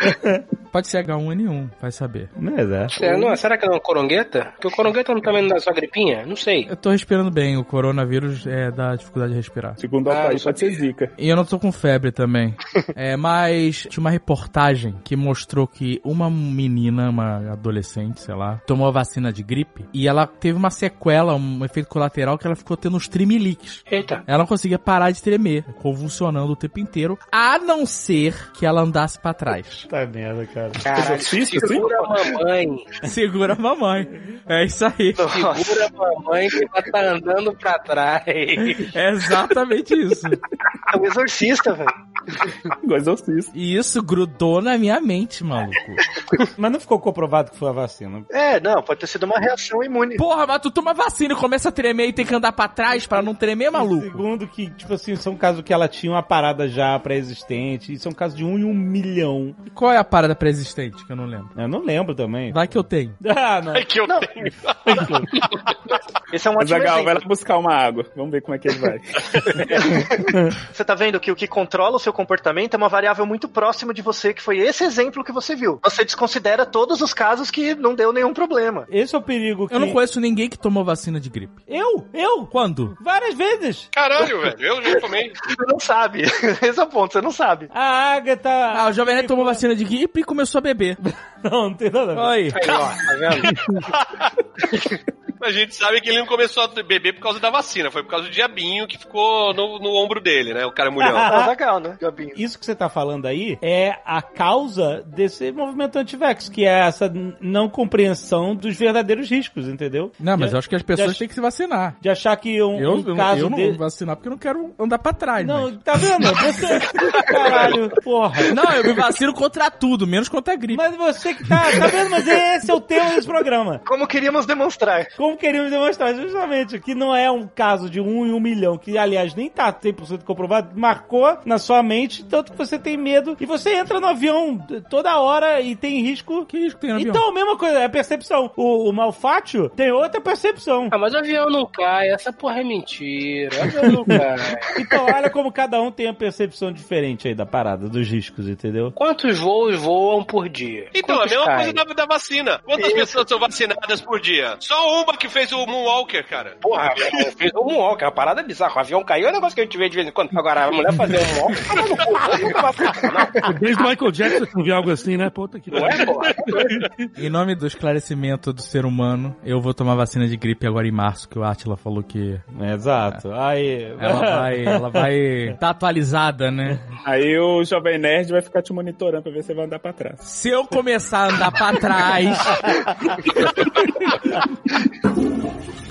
Pode ser H1N1, vai saber. Mas é. Será, não, será que é uma corongueta? Porque o corongueta não também não dá só gripinha? Não sei. Eu tô respirando bem, o coronavírus é, dá dificuldade de respirar. Segundo o Ah, pode ser zica. E eu não tô com febre também. é, mas tinha uma reportagem que mostrou que uma menina, uma adolescente, sei lá, tomou a vacina de gripe e ela teve uma sequela, um efeito colateral que ela ficou tendo uns tremeliques. Eita. Ela não conseguia parar de tremer, convulsionando o tempo inteiro, a não ser que ela andasse pra trás. Tá merda, cara. Caralho, Exorcista, segura a mamãe. Segura a mamãe. É isso aí. Segura a mamãe que ela tá andando pra trás. É exatamente isso. É o exorcista, velho. Exorcista. E isso grudou na minha mente, maluco. Mas não ficou comprovado que foi a vacina. É, não, pode ter sido uma reação imune. Porra, mas tu toma vacina e começa a tremer e tem que andar pra trás pra não tremer, maluco. Segundo que, tipo assim, são casos que ela tinha uma parada já pré-existente. E são casos de um em um milhão. Qual é a parada pré-existente que eu não lembro? Eu não lembro também. Vai que eu tenho. <laughs> Ah, não. É que eu Não. tenho. <laughs> Esse é um ótimo Zagal, vai lá buscar uma água. Vamos ver como é que ele vai. <laughs> Você tá vendo que o que controla o seu comportamento é uma variável muito próxima de você, que foi esse exemplo que você viu. Você desconsidera todos os casos que não deu nenhum problema. Esse é o perigo que... Eu não conheço ninguém que tomou vacina de gripe. Eu? Eu? Quando? Várias vezes. Caralho, velho. Eu já tomei. Você não sabe. Esse é o ponto, você não sabe. A Agatha... Ah, o Jovem Nerd tomou vacina de gripe e começou a beber. <laughs> Não, não tem nada a ver. Oi. Aí, ó, tá vendo? <laughs> Mas a gente sabe que ele não começou a beber por causa da vacina, foi por causa do diabinho que ficou no, no ombro dele, né? O cara. Ah, <laughs> legal, né? Isso que você tá falando aí é a causa desse movimento anti-vax, que é essa não compreensão dos verdadeiros riscos, entendeu? Não, mas de, eu acho que as pessoas têm que se vacinar. de achar que um, Eu, um caso eu não de- vou vacinar porque eu não quero andar pra trás, Não, mas- tá vendo? Você. <laughs> Caralho, porra. Não, eu me vacino contra tudo, menos contra a gripe. Mas você que tá. Tá vendo? Mas esse é o tema desse programa. Como queríamos demonstrar. Como queríamos demonstrar, justamente, que não é um caso de um em um milhão, que aliás nem tá 100% comprovado, marcou na sua mente, tanto que você tem medo e você entra no avião toda hora e tem risco. Que risco tem no avião? Então, a mesma coisa, é a percepção. O, o Malfátio tem outra percepção. Ah, mas o avião não cai, essa porra é mentira. O avião não cai. <laughs> Então, olha como cada um tem a percepção diferente aí da parada, dos riscos, entendeu? Quantos voos voam por dia? Então, a Quantos mesma caem? coisa da, da vacina. Quantas pessoas são vacinadas por dia? Só uma que fez o Moonwalker, cara. Porra, eu fiz um moonwalk, é uma parada bizarra. O avião caiu é um negócio que a gente vê de vez em quando. Agora, a mulher fazer um moonwalk, tá não. Desde o Michael Jackson que eu vi algo assim, né? Puta que Não é, porra? Em nome do esclarecimento do ser humano, eu vou tomar vacina de gripe agora em março, que o Atila falou que Exato. Aí. ela vai, ela vai <laughs> tá atualizada, né? Aí o Jovem Nerd vai ficar te monitorando pra ver se você vai andar pra trás. Se eu começar a andar pra trás, <laughs> Mundo.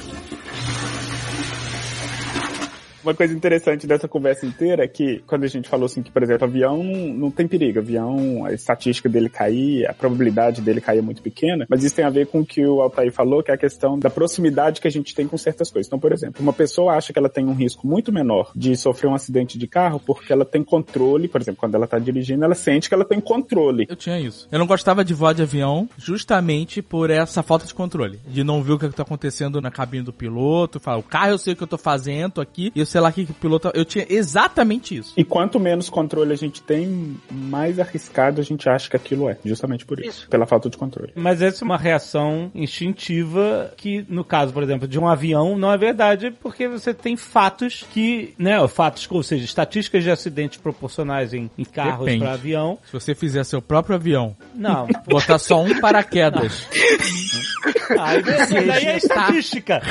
Uma coisa interessante dessa conversa inteira é que, quando a gente falou assim que, por exemplo, avião não, tem perigo, avião, a estatística dele cair, a probabilidade dele cair é muito pequena, mas isso tem a ver com o que o Altair falou, que é a questão da proximidade que a gente tem com certas coisas. Então, por exemplo, uma pessoa acha que ela tem um risco muito menor de sofrer um acidente de carro porque ela tem controle, por exemplo, quando ela tá dirigindo, ela sente que ela tem controle. eu tinha isso. Eu não gostava de voar de avião justamente por essa falta de controle. De não ver o que tá acontecendo na cabine do piloto, falar, o carro eu sei o que eu tô fazendo aqui, eu sei lá o que, que o piloto... Eu tinha exatamente isso. E quanto menos controle a gente tem, mais arriscado a gente acha que aquilo é. Justamente por isso. Pela falta de controle. Mas essa é uma reação instintiva que, no caso, por exemplo, de um avião, não é verdade, porque você tem fatos que, né, fatos, ou seja, estatísticas de acidentes proporcionais em, em carros Depende. para avião. Se você fizer seu próprio avião, Não. <laughs> botar só um paraquedas, Aí, aí é estatística.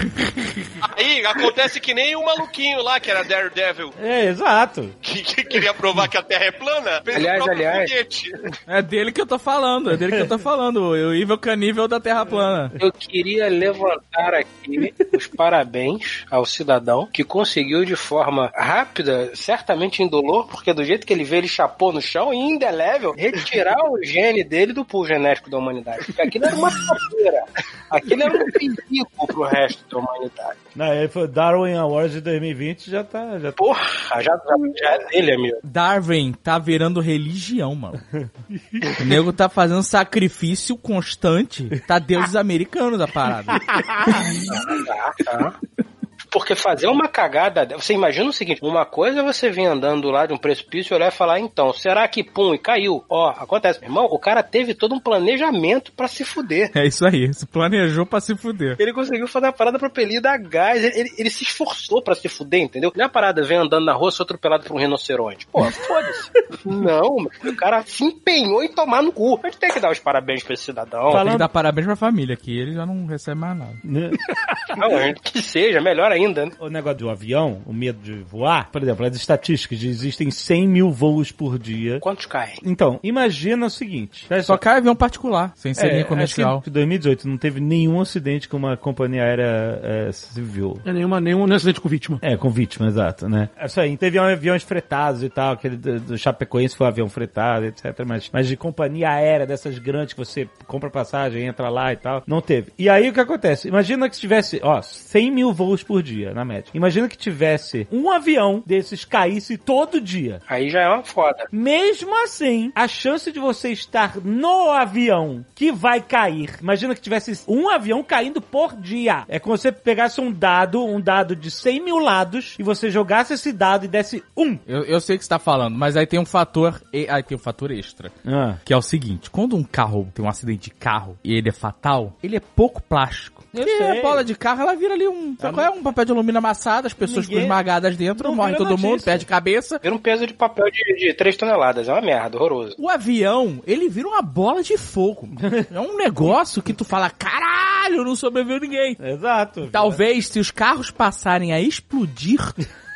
Aí acontece que nem o maluquinho lá, que era Daredevil, É, exato. que, que queria provar que a Terra é plana. Aliás, aliás. foguete. é dele que eu tô falando, é dele que eu tô falando, o Evil Canível da Terra Plana. Eu queria levantar aqui os parabéns ao cidadão que conseguiu de forma rápida, certamente indolor, porque do jeito que ele vê, ele chapou no chão e indelével, retirar o gene dele do pool genético da humanidade. Porque aquilo era uma topeira. Aquilo era um perigo pro resto da humanidade. Não, ele foi Darwin Awards de 2020 já tá. Já tá. Porra, já, já, já é dele, amigo. Darwin tá virando religião, mano. O nego tá fazendo sacrifício constante. Tá deuses americanos a parada. <laughs> Tá, tá. Porque fazer uma cagada. Você imagina o seguinte: uma coisa é você vir andando lá de um precipício e olhar e falar, então, será que pum, e caiu? Ó, acontece. Irmão, o cara teve todo um planejamento pra se fuder. É isso aí, se planejou pra se fuder. Ele conseguiu fazer a parada propelida a gás. Ele, ele- ele se esforçou pra se fuder, entendeu? Não é a parada vem andando na rua, ser atropelado por um rinoceronte. Pô, foda-se. <laughs> Não, o cara se empenhou em tomar no cu. A gente tem que dar os parabéns pra esse cidadão. Tem Falando- que dar parabéns pra família, que ele já não recebe mais nada. Né? <laughs> Não, a gente que seja, melhor ainda, né? O negócio do avião, o medo de voar, por exemplo, as estatísticas existem 100 mil voos por dia. Quantos caem? Então, imagina o seguinte. presta Só só- cai avião particular, sem ser linha acho comercial. que em 2018 não teve nenhum acidente com uma companhia aérea é, civil. É nenhuma, nenhum nenhum acidente com vítima. É, com vítima, exato, né? É Isso aí, teve aviões fretados e tal, aquele do, do Chapecoense foi um avião fretado, etc. Mas, mas de companhia aérea dessas grandes que você compra passagem, entra lá e tal, não teve. E aí o que acontece? Imagina que tivesse, ó, 100 mil voos por dia, na média. Imagina que tivesse um avião desses caísse todo dia. Aí já é uma foda. Mesmo assim, a chance de você estar no avião que vai cair, imagina que tivesse um avião caindo por dia. É como se você pegasse um dado, um dado de 100 mil lados, e você jogasse esse dado e desse um. Eu, eu sei o que você tá falando, mas aí tem um fator. e- Aí tem um fator extra. Ah. Que é o seguinte: quando um carro tem um acidente de carro e ele é fatal, ele é pouco plástico. Eu Porque sei. a bola de carro, ela vira ali um. Sabe qual é? Um papel de alumínio amassado, as pessoas Ninguém- ficam esmagadas dentro, Não morre vira todo mundo, notícia. perde cabeça. Vira um peso de papel de, de 3 toneladas. É uma merda, horroroso. O avião, ele vira uma bola de fogo. <laughs> É um negócio que tu fala, caralho! caralho, não sobreviveu ninguém. Exato. Talvez se os carros passarem a explodir. <laughs>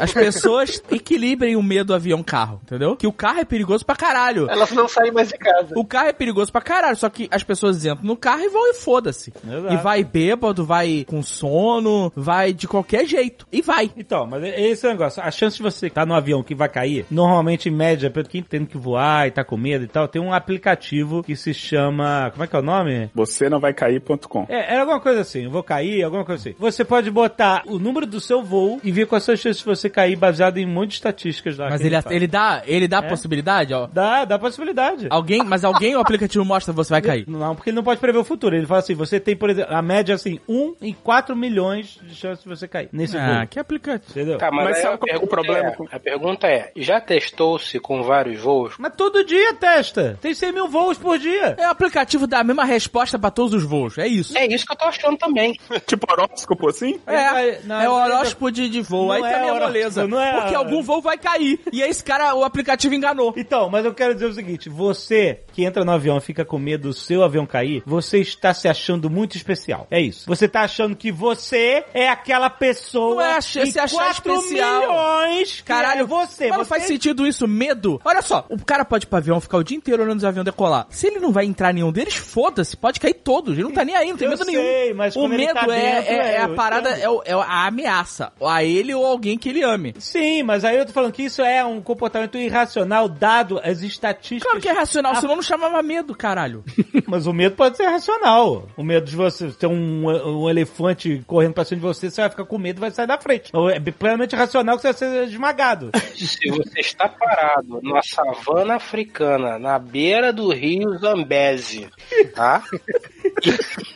As pessoas equilibrem o medo do avião-carro, entendeu? Que o carro é perigoso pra caralho. Elas não saem mais de casa. O carro é perigoso pra caralho, só que as pessoas entram no carro e vão e foda-se. E vai bêbado, vai com sono, vai de qualquer jeito. E vai. Então, mas é esse é o negócio. A chance de você estar no avião que vai cair, normalmente, em média, pra quem tem que voar e tá com medo e tal, tem um aplicativo que se chama. Como é que é o nome? Você não vai cair.com. É, é alguma coisa assim, eu vou cair, alguma coisa assim. Você pode botar o número do seu voo e ver quais são as chances de você cair baseado em um monte de estatísticas lá. Mas que ele, faz. ele dá, ele dá É. possibilidade, ó. Dá, dá possibilidade. Alguém, mas alguém o aplicativo mostra que você vai cair. Não, porque ele não pode prever o futuro. Ele fala assim, você tem, por exemplo, a média assim, 1 em 4 milhões de chances de você cair nesse Ah, voo. que aplicativo. Entendeu? Tá, mas, Mas sabe qual é o pergunta problema é- com- A pergunta é, já testou-se com vários voos? Mas todo dia testa. Tem 100 mil voos por dia. É o aplicativo dá a mesma resposta pra todos os voos. É isso. É isso que eu tô achando também. <laughs> Tipo horóscopo assim? É, Não, é o horóscopo de, de voo. Não Aí é também é horóscopo, moleza. não é- Porque algum voo vai cair. E aí esse cara, o aplicativo enganou. Então, mas eu quero dizer o seguinte: você que entra no avião e fica com medo do seu avião cair, você está se achando muito especial. É isso. Você tá achando que você é aquela pessoa Não é ach- em se achar 4 especial. milhões. que Caralho, é você. Mas não você... faz sentido isso, medo. Olha só, o cara pode ir pro avião, ficar o dia inteiro olhando os aviões decolar. Se ele não vai entrar em nenhum deles, foda-se, pode cair todos. Ele não tá nem aí, não tem Eu medo sei, nenhum. mas o medo tá é, dentro, é- é é, a parada, é, é a ameaça. A ele ou alguém que ele ame. Sim, mas aí eu tô falando que isso é um comportamento irracional dado as estatísticas. Claro que é racional, senão não chamava medo, caralho. <laughs> Mas o medo pode ser racional. O medo de você ter um, um elefante correndo pra cima de você, você vai ficar com medo e vai sair da frente. Ou É plenamente racional que você vai ser esmagado. <laughs> Se você está parado na savana africana, na beira do rio Zambeze, tá? <laughs>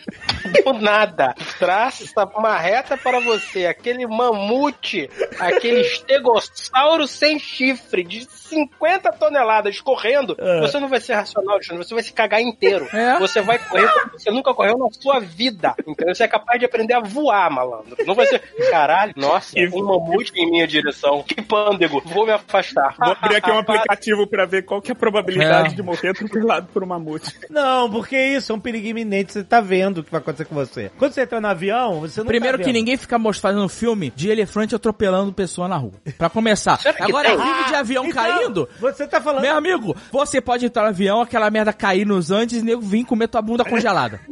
<laughs> Do nada, traça uma reta para você, aquele mamute, aquele estegossauro sem chifre de 50 toneladas correndo, você não vai ser racional, Alexandre, você vai se cagar inteiro. É. Você vai correr como você nunca correu na sua vida. Então você é capaz de aprender a voar, malandro. Não vai ser, caralho, nossa, um mamute em minha direção. Que pândego, vou me afastar. Vou abrir aqui um Para. aplicativo pra ver qual que é a probabilidade É. de morrer atropelado por um mamute. Não, porque isso é um perigo iminente, você tá vendo o que vai acontecer com você. Quando você entra no avião, você não Primeiro tá que ninguém fica fazendo filme de elefante atropelando pessoa na rua. Pra começar. Agora, tem? filme de avião Então, caindo. Você tá falando... Meu amigo, você pode entrar no avião, aquela merda cair nos Andes e nego vir comer tua bunda congelada. <laughs>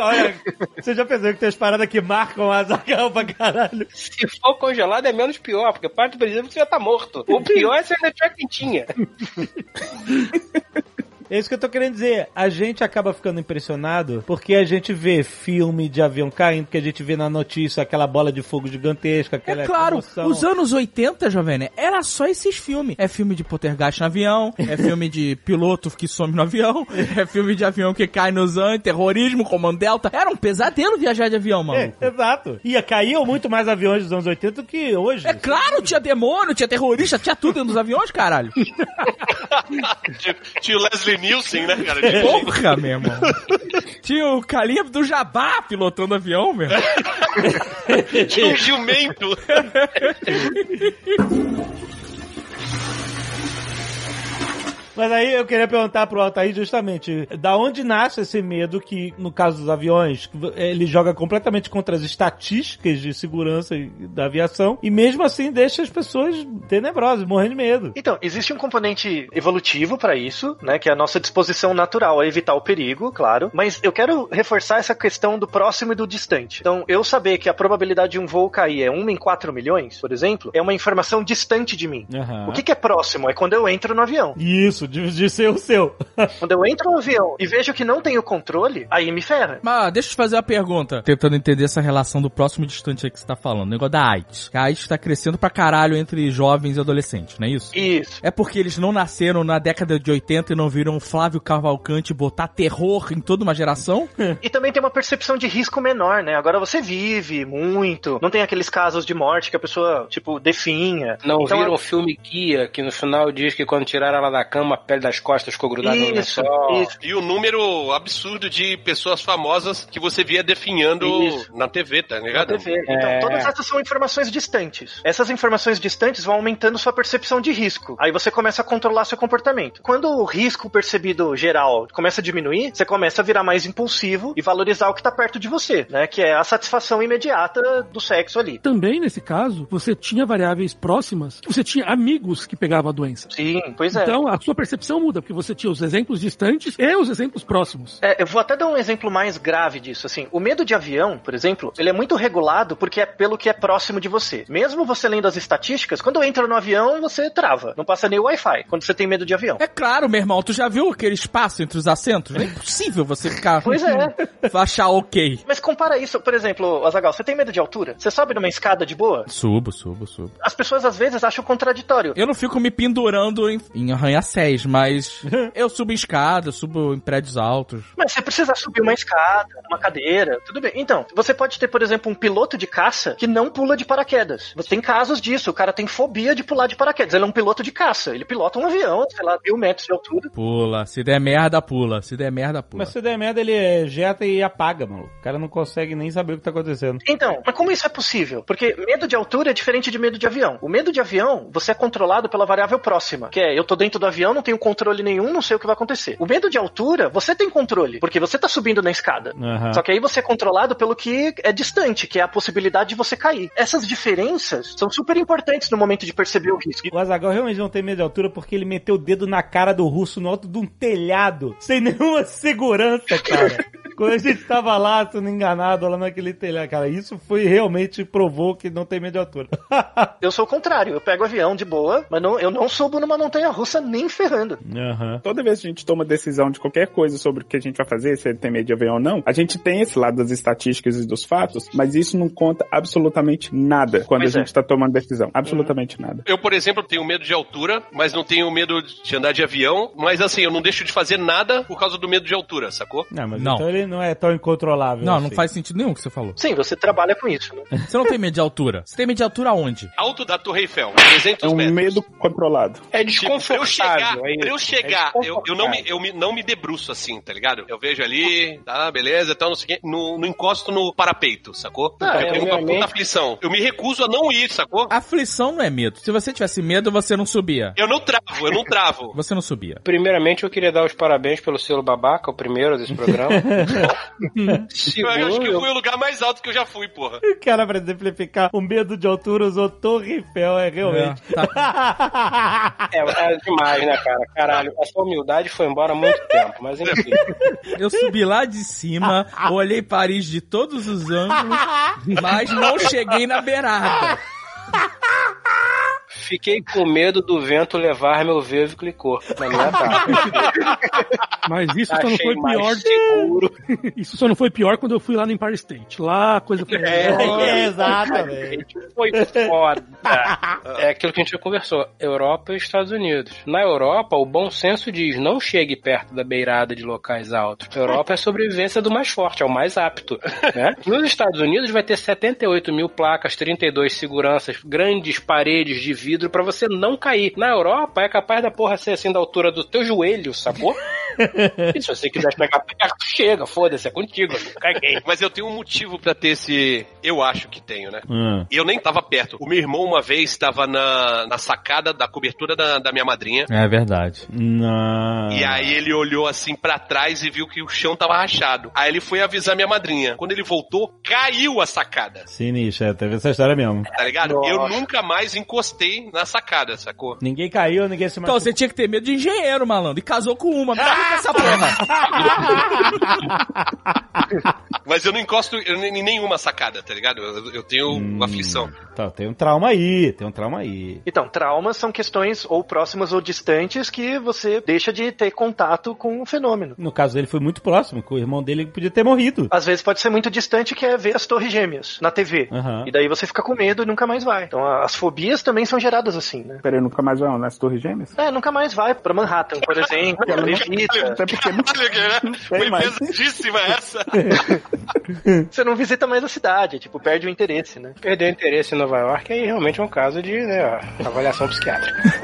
Olha, você já pensou que tem as paradas que marcam a Zagal pra caralho? Se for congelado é menos pior, porque parte do princípio você já tá morto. O pior é se ainda tiver quentinha. <laughs> É isso que eu tô querendo dizer. A gente acaba ficando impressionado porque a gente vê filme de avião caindo, que a gente vê na notícia aquela bola de fogo gigantesca, aquela É claro, comoção. os anos 80, Jovem, Nerd, era só esses filmes. É filme de poltergeist no avião, é filme de piloto que some no avião, <laughs> é filme de avião que cai nos Andes, terrorismo, comando Delta. Era um pesadelo viajar de avião, mano. É, exato. E caíam muito mais aviões dos anos 80 do que hoje. É claro, tinha demônio, tinha terrorista, tinha tudo dentro dos aviões, caralho. <laughs> Tio Leslie Nielsen, né, cara? De- Porra, meu irmão. Tinha o Caleb do Jabá pilotando avião, meu. <laughs> Tinha um jumento. <laughs> Mas aí eu queria perguntar pro Altair justamente, da onde nasce esse medo que, no caso dos aviões, ele joga completamente contra as estatísticas de segurança da aviação e mesmo assim deixa as pessoas tenebrosas, morrendo de medo. Então, existe um componente evolutivo para isso, né, que é a nossa disposição natural a evitar o perigo, claro, mas eu quero reforçar essa questão do próximo e do distante. Então, eu saber que a probabilidade de um voo cair é 1 em 4 milhões, por exemplo, é uma informação distante de mim. Aham. O que, que é próximo? É quando eu entro no avião. Isso, de, de ser o seu. <laughs> Quando eu entro no avião e vejo que não tenho controle, aí me ferra. Mas deixa eu te fazer uma pergunta. Tentando entender essa relação do próximo distante aí que você tá falando. O negócio da AIDS. A AIDS tá crescendo pra caralho entre jovens e adolescentes, não é isso? Isso. É porque eles não nasceram na década de 80 e não viram Flávio Cavalcante botar terror em toda uma geração? <laughs> E também tem uma percepção de risco menor, né? Agora você vive muito, não tem aqueles casos de morte que a pessoa, tipo, definha. Não Então, viram o filme Kia, que no final diz que quando tiraram ela da cama, a pele das costas ficou grudada no Isso, lençol. isso. E o número absurdo de pessoas famosas que você via definhando Isso. na TV, tá Na ligado? TV. Então, É. todas essas são informações distantes. Essas informações distantes vão aumentando sua percepção de risco. Aí você começa a controlar seu comportamento. Quando o risco percebido geral começa a diminuir, você começa a virar mais impulsivo e valorizar o que tá perto de você, né? Que é a satisfação imediata do sexo ali. Também, nesse caso, você tinha variáveis próximas, você tinha amigos que pegavam a doença. Sim, pois é. Então, a sua percepção muda, porque você tinha os exemplos distantes e os exemplos próximos. É, eu vou até dar um exemplo mais grave disso. Assim, o medo de avião, por exemplo, ele é muito regulado porque é pelo que é próximo de você. Mesmo você lendo as estatísticas, quando entra no avião, você trava. Não passa nem o Wi-Fi quando você tem medo de avião. É claro, meu irmão, tu já viu aquele espaço entre os assentos? Não é impossível você ficar. Pois é. <laughs> achar ok. Mas compara isso, por exemplo, Azagal, você tem medo de altura? Você sobe numa escada de boa? Subo, subo, subo. As pessoas às vezes acham contraditório. Eu não fico me pendurando em, em arranha-céus, mas <laughs> eu subo em escada, subo em prédios altos. Mas você precisa subir uma escada, uma cadeira, tudo bem. Então, você pode ter, por exemplo, um piloto de caça que não pula de paraquedas. Você tem casos disso, o cara tem fobia de pular de paraquedas. Ele é um piloto de caça, ele pilota um avião, sei lá, mil metros de altura. Pula. Se der merda, pula. Se der merda, pula. Mas se der merda, ele ejeta e apaga, mano. O cara não consegue nem saber o que tá acontecendo. Então, mas como isso é possível? Porque medo de altura é diferente de medo de avião. O medo de avião, você é controlado pela variável próxima, que é eu tô dentro do avião, não tenho controle nenhum, não sei o que vai acontecer. O medo de altura, você tem controle, porque você tá subindo na escada. Aham. Só que aí você é controlado pelo que é distante, que é a possibilidade de você cair. Essas diferenças são super importantes no momento de perceber o risco. O Azagal realmente não tem medo de altura porque ele meteu o dedo na cara do russo no alto de um telhado, sem nenhuma segurança, cara. <laughs> Quando a gente tava lá, sendo enganado lá naquele telhado, cara, isso foi realmente provou que não tem medo de altura. <laughs> Eu sou o contrário, eu pego o avião de boa, mas não, eu não subo numa montanha russa nem ferrando. Aham. Toda vez que a gente toma decisão de qualquer coisa sobre o que a gente vai fazer, se ele tem medo de avião ou não, a gente tem esse lado das estatísticas e dos fatos, mas isso não conta absolutamente nada quando Pois a é. gente tá tomando decisão. Absolutamente nada. Eu, por exemplo, tenho medo de altura, mas não tenho medo de andar de avião. Mas assim, eu não deixo de fazer nada por causa do medo de altura, sacou? Não, mas Não. então ele não é tão incontrolável. Não, não assim. faz sentido nenhum o que você falou. Sim, você trabalha com isso, né? Você não tem medo de altura. Você tem medo de altura aonde? Alto da Torre Eiffel, 300 É um metros. medo controlado. É Tipo, pra eu chegar, desconfortável. é pra eu isso. chegar, É eu, eu não me, eu me- não me debruço assim, tá ligado? Eu vejo ali, tá, beleza, então não sei o quê, no, no encosto no parapeito, sacou? Ah, eu é, tenho uma puta aflição. Eu me recuso a não ir, sacou? Aflição não é medo. Se você tivesse medo, você não subia. Eu não travo, eu não travo. Você não subia. Primeiramente, eu queria dar os parabéns pelo selo babaca, o primeiro desse programa. <laughs> Eu acho que Segundo, foi o lugar mais alto que eu já fui, porra. O cara, pra exemplificar o medo de altura, usou Torre Eiffel, é realmente. É, tá. <laughs> é, é demais, né, cara? Caralho, essa humildade foi embora há muito tempo, mas enfim. <laughs> Eu subi lá de cima, <laughs> olhei Paris de todos os ângulos, mas não cheguei na beirada. Fiquei com medo do vento levar meu veículo e corpo na minha tarde. <laughs> Mas isso só não Achei foi pior. seguro. <laughs> Isso só não foi pior quando eu fui lá no Empire State. Lá a coisa foi. É, <laughs> exatamente. Foi foda. É aquilo que a gente já conversou. Europa e Estados Unidos. Na Europa, o bom senso diz, não chegue perto da beirada de locais altos. A Europa é a sobrevivência do mais forte, é o mais apto. Né? Nos Estados Unidos vai ter 78 mil placas, 32 seguranças, grandes paredes de vidro pra você não cair. Na Europa é capaz da porra ser assim da altura do teu joelho, sacou? <laughs> E <laughs> se você quiser pegar perto, chega, foda-se, é contigo. Caguei. Mas eu tenho um motivo pra ter esse. Eu acho que tenho, né? Hum. E eu nem tava perto. O meu irmão, uma vez, estava na, na sacada da cobertura da, da minha madrinha. É verdade. Não. E aí ele olhou assim pra trás e viu que o chão tava rachado. Aí ele foi avisar minha madrinha. Quando ele voltou, caiu a sacada. Sinistro, é, teve essa história mesmo. Tá ligado? Nossa. Eu nunca mais encostei na sacada, sacou? Ninguém caiu, ninguém se Então machucou. você tinha que ter medo de engenheiro, malandro. E casou com uma. Dá com essa porra. <laughs> Mas eu não encosto em nenhuma sacada, tá ligado? Eu, eu tenho Hum. aflição. Tá, tem um trauma aí, tem um trauma aí. Então, traumas são questões ou próximas ou distantes que você deixa de ter contato com o fenômeno. No caso dele foi muito próximo, que o irmão dele podia ter morrido. Às vezes pode ser muito distante, que é ver as torres gêmeas na TV. Aham. E daí você fica com medo e nunca mais vai. Então as fobias também são geradas assim, né? Peraí, nunca mais vai nas Torres Gêmeas? É, nunca mais vai pra Manhattan, por exemplo. <laughs> Até porque é caralho, que, <laughs> né? Foi pesadíssima essa. <laughs> Você não visita mais a cidade, tipo, perde o interesse, né? Perder o interesse em Nova York aí realmente é um caso de né, avaliação psiquiátrica. <laughs>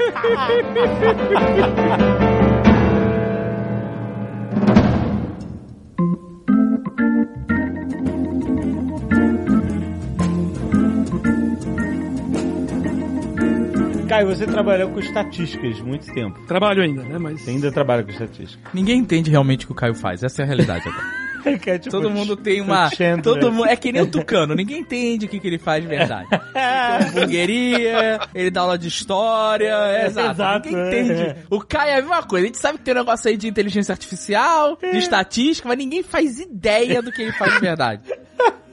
Caio, você trabalhou com estatísticas muito tempo. Trabalho ainda, né? Mas. Você ainda trabalha com estatística. Ninguém entende realmente o que o Caio faz. Essa é a realidade agora. <laughs> Que é tipo Todo mundo tem uma. Todo mundo, é que nem o Tucano, ninguém entende o que, que ele faz de verdade. <laughs> Ele tem hamburgueria, ele dá aula de história, é, exato. exato, ninguém é. entende. O Caio é a mesma coisa. A gente sabe que tem um negócio aí de inteligência artificial, de estatística, mas ninguém faz ideia do que ele faz de verdade.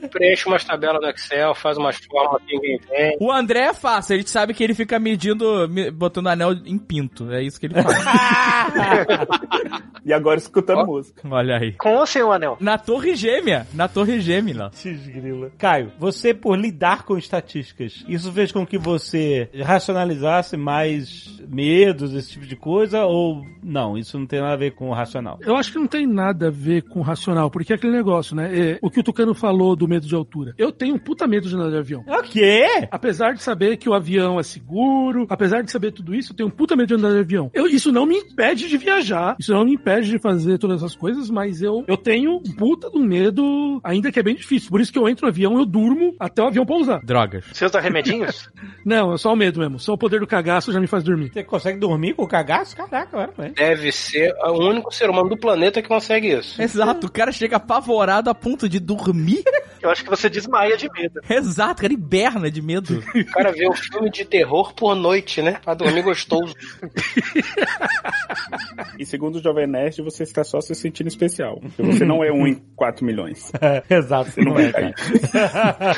Preenche umas tabelas no Excel, faz umas formas que ninguém vem. O André é fácil, a gente sabe que ele fica medindo, me- botando anel em pinto. É isso que ele faz. <laughs> E agora escutando música. Olha aí. Com ou sem o anel? Na torre gêmea. Na torre gêmea. Desgrila. Caio, você por lidar com estatísticas, isso fez com que você racionalizasse mais medos, esse tipo de coisa, ou não? Isso não tem nada a ver com o racional. Eu acho que não tem nada a ver com racional, porque é aquele negócio, né? É, o que o Tucano falou do medo de altura. Eu tenho um puta medo de andar de avião. O quê? Apesar de saber que o avião é seguro, apesar de saber tudo isso, eu tenho um puta medo de andar de avião. Eu, isso não me impede de viajar, isso não me impede de fazer todas essas coisas, mas eu, eu tenho um puta do medo, ainda que é bem difícil. Por isso que eu entro no avião, eu durmo até o avião pousar. Drogas. Você usa remedinhos? <laughs> Não, é só o medo mesmo. Só o poder do cagaço já me faz dormir. Você consegue dormir com o cagaço? Caraca, agora, velho. Deve ser o único ser humano do planeta que consegue isso. Exato, o cara chega apavorado a ponto de dormir. <laughs> Eu acho que você desmaia de medo. <laughs> Exato, o cara hiberna de medo. O cara vê um filme de terror por noite, né? Pra dormir gostoso. E segundo o Jovem Nerd, você está só se sentindo especial. Porque você não é um em 4 milhões. <laughs> Exato, você não vai é, cara. <laughs>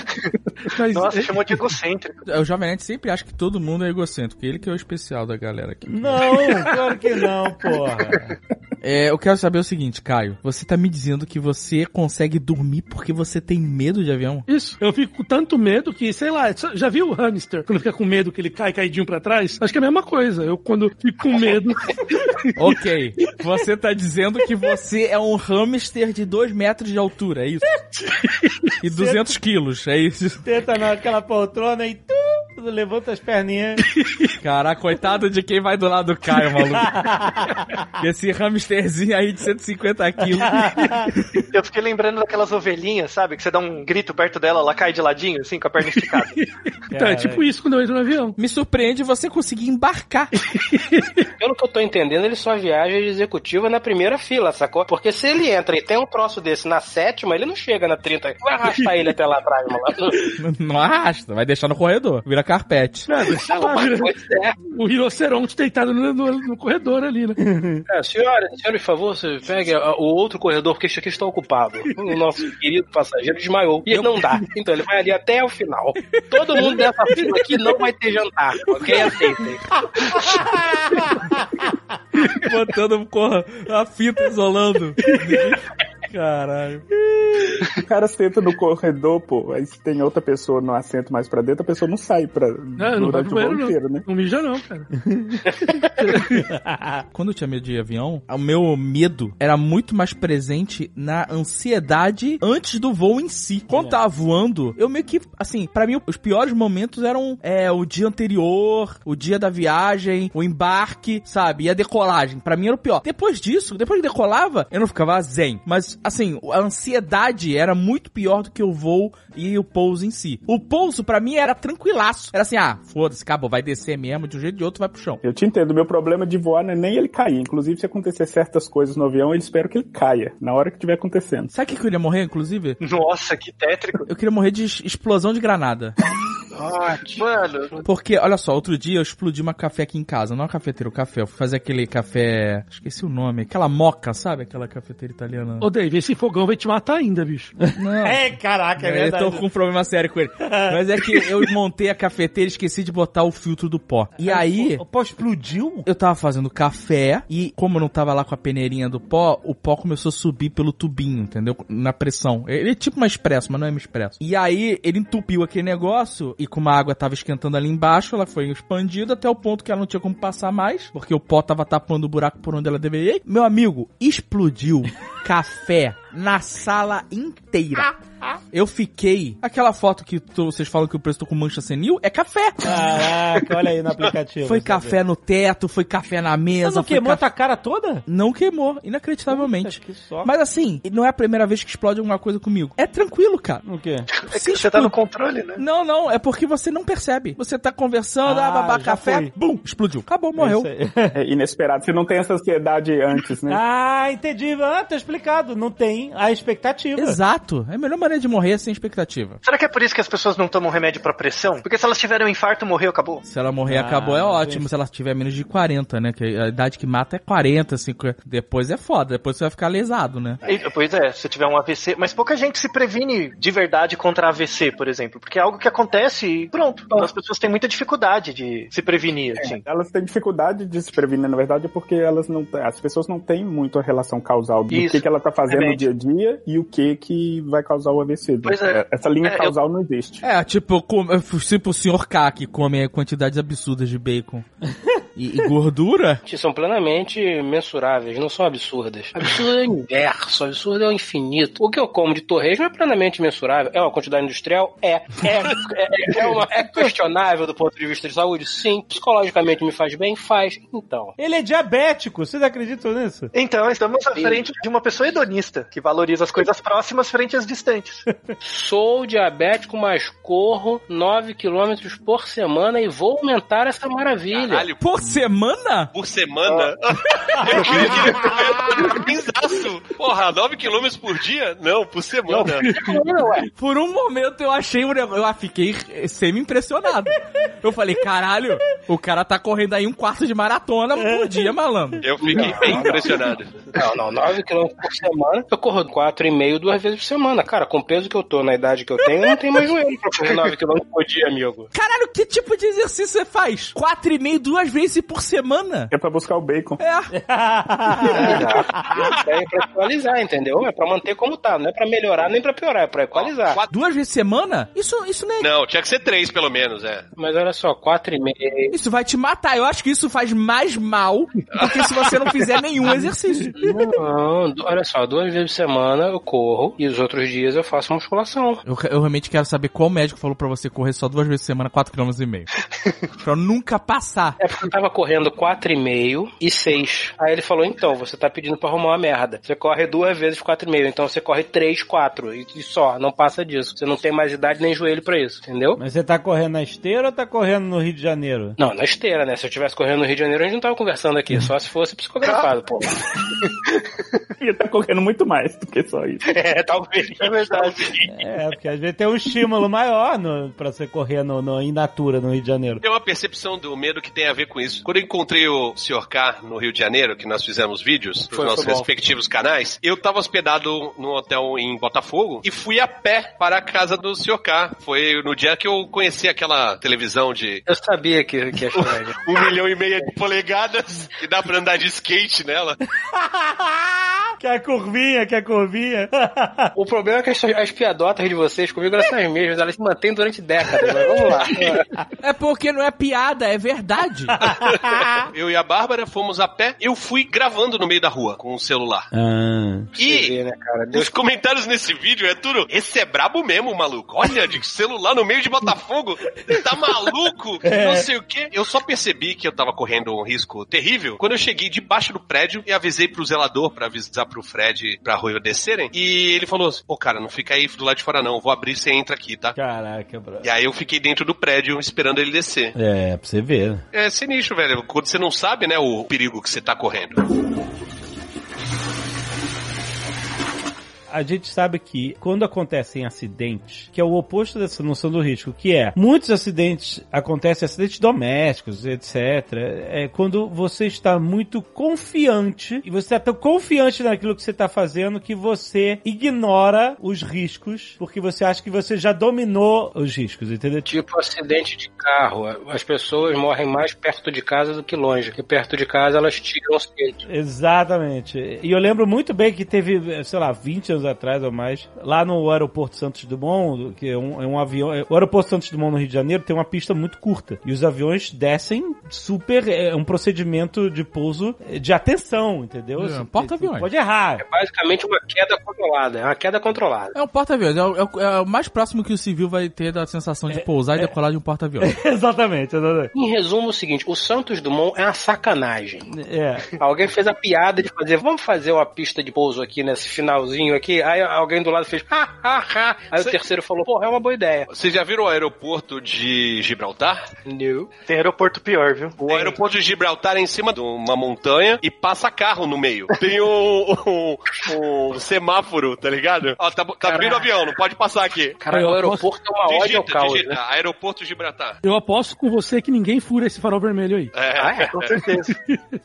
Mas Nossa, é, chamou de egocêntrico. O Jovem Nerd sempre acha que todo mundo é egocêntrico. Ele que é o especial da galera aqui. Não, claro que não, porra. É, eu quero saber o seguinte, Caio. Você tá me dizendo que você consegue dormir porque você tem medo de avião? Isso. Eu fico com tanto medo que, sei lá, já viu o hamster? Quando fica com medo que ele cai caidinho pra trás? Acho que é a mesma coisa. Eu, quando fico com medo. <laughs> Ok. Você tá dizendo que você é um hamster de 2 metros de altura, é isso? <laughs> E 200 quilos, é isso? Tenta naquela poltrona e tu levanta as perninhas. <laughs> Caraca, coitado de quem vai do lado do Caio, maluco. <laughs> Esse hamsterzinho aí de 150 quilos. <laughs> Eu fiquei lembrando daquelas ovelhinhas, sabe? Que você dá um grito perto dela, ela cai de ladinho, assim, com a perna esticada. Então, é tipo isso quando eu entro no avião. Me surpreende você conseguir embarcar. Pelo que eu tô entendendo, ele só viaja de executiva na primeira fila, sacou? Porque se ele entra e tem um troço desse na sétima, ele não chega na 30. Vai arrastar ele até lá atrás, malandro. Não arrasta, vai deixar no corredor, vira carpete. Não, deixa <laughs> lá, vira é. o rinoceronte deitado no, no- no corredor ali, né? É, senhora, senhora, por favor, você pegue o outro corredor, porque este aqui está ocupado. O nosso querido passageiro desmaiou. E ele não dá. Então ele vai ali até o final. Todo mundo dessa fila aqui não vai ter jantar, ok? Aceitem. Botando porra, a fita isolando. <laughs> Caralho. O cara senta no corredor, pô, aí se tem outra pessoa no assento mais pra dentro, a pessoa não sai pra, Não, não vai pro banheiro, não. inteiro, né? Não mija não, cara. <laughs> Quando eu tinha medo de avião, o meu medo era muito mais presente na ansiedade antes do voo em si. Quando tava voando, eu meio que, assim, pra mim, os piores momentos eram é, o dia anterior, o dia da viagem, o embarque, sabe? E a decolagem. Pra mim era o pior. Depois disso, depois que decolava, eu não ficava zen. Mas, assim, a ansiedade era muito pior do que o voo e o pouso em si. O pouso, pra mim, era tranquilaço. Era assim, ah, foda-se, acabou, vai descer mesmo, de um jeito ou de outro vai pro chão. Eu te entendo, meu problema de voar não é nem ele cair. Inclusive, se acontecer certas coisas no avião, eu espero que ele caia, na hora que estiver acontecendo. Sabe o que eu queria morrer, inclusive? Nossa, que tétrico. Eu queria morrer de explosão de granada. <laughs> Mano, Porque, olha só, outro dia eu explodi uma café aqui em casa. Não é uma cafeteira, o café. Eu fui fazer aquele café. Esqueci o nome. Aquela moca, sabe? Aquela cafeteira italiana. Ô, Dave, esse fogão vai te matar ainda, bicho. Não. É, caraca, é eu verdade. tô com um problema sério com ele. <laughs> Mas é que eu montei a cafeteira e esqueci de botar o filtro do pó. E aí, O pó explodiu? eu tava fazendo café e, como eu não tava lá com a peneirinha do pó, o pó começou a subir pelo tubinho, entendeu? Na pressão. Ele é tipo uma expresso, mas não é uma expresso. E aí, ele entupiu aquele negócio e como a água tava esquentando ali embaixo, ela foi expandida até o ponto que ela não tinha como passar mais, porque o pó tava tapando o buraco por onde ela deveria ir. Meu amigo, explodiu <laughs> café na sala inteira. Eu fiquei. Aquela foto que tu- vocês falam que o preço tá com mancha senil é café. Caraca, olha aí no aplicativo. Foi café no teto, foi café na Mas mesa. não foi queimou a café... tua cara toda? Não queimou, inacreditavelmente. Puta, que. Mas assim, não é a primeira vez que explode alguma coisa comigo. É tranquilo, cara. O quê? É que você tá no controle, né? Não, não, é porque você não percebe. Você tá conversando, ah, Ah, babá, café, foi. bum, explodiu. Acabou, morreu. É inesperado. Você não tem essa ansiedade antes, né? Ah, entendi. Ah, tá explicado. Não tem a expectativa. Exato. É a melhor maneira de morrer é sem expectativa. Será que é por isso que as pessoas não tomam remédio pra pressão? Porque se elas tiverem um infarto, morreu, acabou. Se ela morrer Ah, acabou, é ótimo. Se ela tiver menos de 40, né? Que a idade que mata é 40, 50. Depois é foda. Depois você vai ficar lesado, né? E, pois é, se tiver um AVC. Mas pouca gente se previne de verdade contra AVC, por exemplo. Porque é algo que acontece e pronto. Então, as pessoas têm muita dificuldade de se prevenir, assim. Elas têm dificuldade de se prevenir, na verdade, porque elas não as pessoas não têm muito a relação causal do Isso, que, que ela tá fazendo no remédio. Dia a dia e o que que vai causar o AVC. Pois é. Essa linha É, eu- causal não existe. É, tipo, tipo o senhor K que come quantidades absurdas de bacon <laughs> e, e gordura. Que são plenamente mensuráveis, não são absurdas. Absurdo é o inverso, absurdo é o infinito. O que eu como de torresmo é plenamente mensurável. É uma quantidade industrial? É. É, é, é, uma- é questionável do ponto de vista de saúde? Sim. Psicologicamente me faz bem? Faz. Então. Ele é diabético. Vocês acreditam nisso? Então, estamos à frente de uma pessoa hedonista, que valoriza as coisas próximas frente às distantes. Sou diabético, mas corro 9 km por semana e vou aumentar essa maravilha. Caralho, Por semana? por semana? <laughs> Eu queria que Pinzaço. Porra, 9 km por dia? Não, por semana. Por um momento eu achei um negócio. Eu fiquei semi-impressionado. Eu falei, caralho, o cara tá correndo aí um quarto de maratona por dia, malandro. Eu fiquei bem impressionado. Não, não, 9 km por semana. Eu corro 4,5 duas vezes por semana. Cara, com o peso que eu tô, na idade que eu tenho, eu não tenho mais joelho pra correr 9 km por dia, amigo. Caralho, que tipo de exercício você faz? Quatro e meio, duas vezes por semana? É pra buscar o bacon. <laughs> É. É pra equalizar, entendeu? É pra manter como tá. Não é pra melhorar nem pra piorar, é pra equalizar. Quatro- Duas vezes por semana? Isso, isso não é. Não, tinha que ser três pelo menos, é. Mas olha só, 4,5. Isso vai te matar. Eu acho que isso faz mais mal do que se você não fizer nenhum <laughs> exercício. Não, olha só, duas vezes por semana eu corro e os outros dias eu faço musculação. Eu, eu realmente quero saber qual médico falou pra você correr só duas vezes por semana, 4 km e meio. <laughs> pra nunca passar. É porque eu tava correndo 4,5 e 6. Aí ele falou: então, você tá pedindo pra arrumar uma merda. Você corre duas vezes 4,5. Então você corre 3, 4. E, e só, não passa disso. Você não tem mais idade nem joelho pra isso, entendeu? Mas você tá correndo na esteira ou tá correndo no Rio de Janeiro? Não, na esteira, né? Se eu tivesse correndo no Rio de Janeiro, a gente não tava conversando aqui. Só se fosse psicografado, pô. Ia <laughs> tá correndo muito mais do que só isso. <laughs> É, talvez. É verdade. É, porque às vezes tem um estímulo maior no, pra você correr no, no, in natura no Rio de Janeiro. Tem uma percepção do medo que tem a ver com isso. Quando eu encontrei o Sr. K no Rio de Janeiro, que nós fizemos vídeos Foi, nossos bom. respectivos canais, eu tava hospedado no hotel em Botafogo e fui a pé para a casa do Sr. K. Foi no dia que eu conheci aquela televisão de Eu sabia que, que ia chorar. <laughs> um milhão e meio de polegadas e dá pra andar de skate nela. <laughs> Quer curvinha, quer curvinha. <laughs> O problema é que as, as piadotas de vocês comigo elas são as mesmas, elas se mantêm durante décadas, mas vamos lá. É porque não é piada, é verdade. <laughs> Eu e a Bárbara fomos a pé. Eu fui gravando no meio da rua com o celular. Ah. E vê, né, cara? Os comentários nesse vídeo é tudo. Esse é brabo mesmo, maluco. Olha, de celular no meio de Botafogo. Tá maluco? <laughs> Não sei o quê. Eu só percebi que eu tava correndo um risco terrível quando eu cheguei debaixo do prédio e avisei pro zelador pra avisar pro Fred e pra Rui descerem. E ele falou assim: Pô, cara, não fica aí do lado de fora não. Eu vou abrir, você entra aqui, tá? Caraca, bro. E aí eu fiquei dentro do prédio esperando ele descer. É, pra você ver. É sinistro, velho. Quando você não sabe, né, o perigo que você tá correndo. A gente sabe que quando acontecem acidentes, que é o oposto dessa noção do risco, que é muitos acidentes acontecem acidentes domésticos, etc. É quando você está muito confiante e você está tão confiante naquilo que você está fazendo que você ignora os riscos porque você acha que você já dominou os riscos, entendeu? Tipo acidente de carro. As pessoas morrem mais perto de casa do que longe. Porque perto de casa elas tiram os peitos. Exatamente. E eu lembro muito bem que teve, sei lá, 20 anos anos atrás ou mais, lá no aeroporto Santos Dumont, que é um, é um avião. é- O aeroporto Santos Dumont no Rio de Janeiro tem uma pista muito curta. E os aviões descem super. É um procedimento de pouso de atenção, entendeu? É, Assim, porta-aviões. Pode errar. Basicamente uma queda controlada. É uma queda controlada. É um porta-aviões. É, o- é é o mais próximo que o civil vai ter da sensação de pousar e decolar de um porta-aviões. <laughs> exatamente, exatamente. Em resumo, é o seguinte: o Santos Dumont é uma sacanagem. É. Alguém fez a piada de fazer, vamos fazer uma pista de pouso aqui nesse finalzinho aqui. Aí alguém do lado fez, ha, ha, ha. Aí o terceiro falou, porra, é uma boa ideia. Vocês já viram o aeroporto de Gibraltar? Não. Tem aeroporto pior, viu? O aeroporto de Gibraltar é em cima de uma montanha e passa carro no meio. <laughs> Tem um, um- um semáforo, tá ligado? Ó, tá, tá abrindo o avião, não pode passar aqui. Cara, o aeroporto é uma ódio ao Digita, caos, digita, né? aeroporto Gibraltar. Eu aposto com você que ninguém fura esse farol vermelho aí. É. Ah, é? Com <laughs> certeza.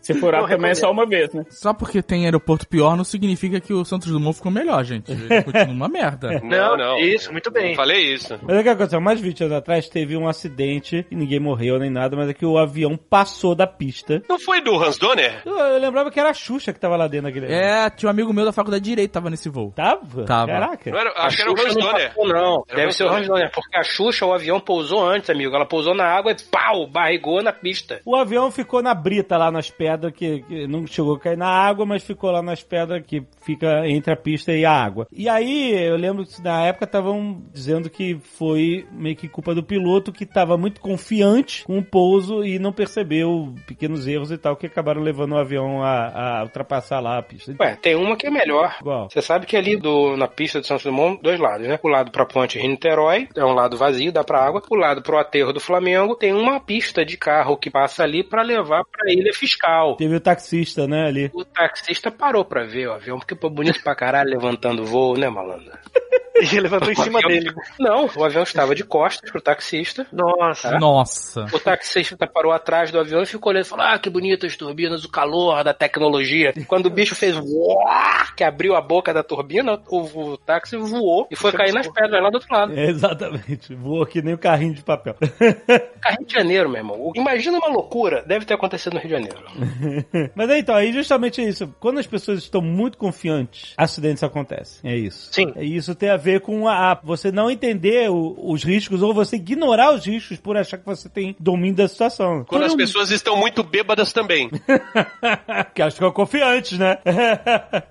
Se furar também é só uma vez, né? Só porque tem aeroporto pior não significa que o Santos Dumont ficou melhor, gente. Ele continua uma merda. <laughs> Não, não. Isso, muito bem. Não falei isso. Mas o que aconteceu? Mais de 20 anos atrás teve um acidente e ninguém morreu nem nada, mas é que o avião passou da pista. Não foi do Hans Donner? Eu, eu lembrava que era a Xuxa que tava lá dentro daquele. É, tinha um amigo meu da faculdade de Direito que tava nesse voo. Tava? Tava. Caraca. Não era, A acho que era o Hans não Donner. passou, não. Era Deve ser o. Hans Donner, porque a Xuxa, o avião pousou antes, amigo. Ela pousou na água e pau, barrigou na pista. O avião ficou na brita lá nas pedras, que, que não chegou a cair na água, mas ficou lá nas pedras que fica entre a pista e a água. E aí, eu lembro que na época estavam dizendo que foi meio que culpa do piloto que estava muito confiante com o pouso e não percebeu pequenos erros e tal, que acabaram levando o avião a, a ultrapassar lá a pista. Ué, tem uma que é melhor. Você sabe que ali do, na pista de Santos Dumont, dois lados, né? O lado pra Ponte Rio-Niterói, é um lado vazio, dá pra água. O lado pro aterro do Flamengo, tem uma pista de carro que passa ali pra levar pra Ilha Fiscal. Teve o taxista, né, ali. O taxista parou pra ver o avião, porque pô, bonito pra caralho levantando voo, né, malandro? <laughs> E ele levantou em cima dele. Não, o avião estava de costas pro taxista. Nossa. Nossa. O taxista parou atrás do avião e ficou olhando e falou: Ah, que bonitas as turbinas, o calor da tecnologia. Quando o bicho fez uá, que abriu a boca da turbina, o, o táxi voou e foi cair nas pedras lá do outro lado. É, exatamente. Voou que nem o carrinho de papel. <laughs> Rio de Janeiro, meu irmão. Imagina uma loucura. Deve ter acontecido no Rio de Janeiro. <laughs> Mas aí, então, aí justamente isso. Quando as pessoas estão muito confiantes, acidentes acontecem. É isso. Sim. E isso tem a ver com a, a- você não entender o- os riscos ou você ignorar os riscos por achar que você tem domínio da situação. Quando as pessoas estão muito bêbadas também. <laughs> que elas ficam confiantes, né? <laughs>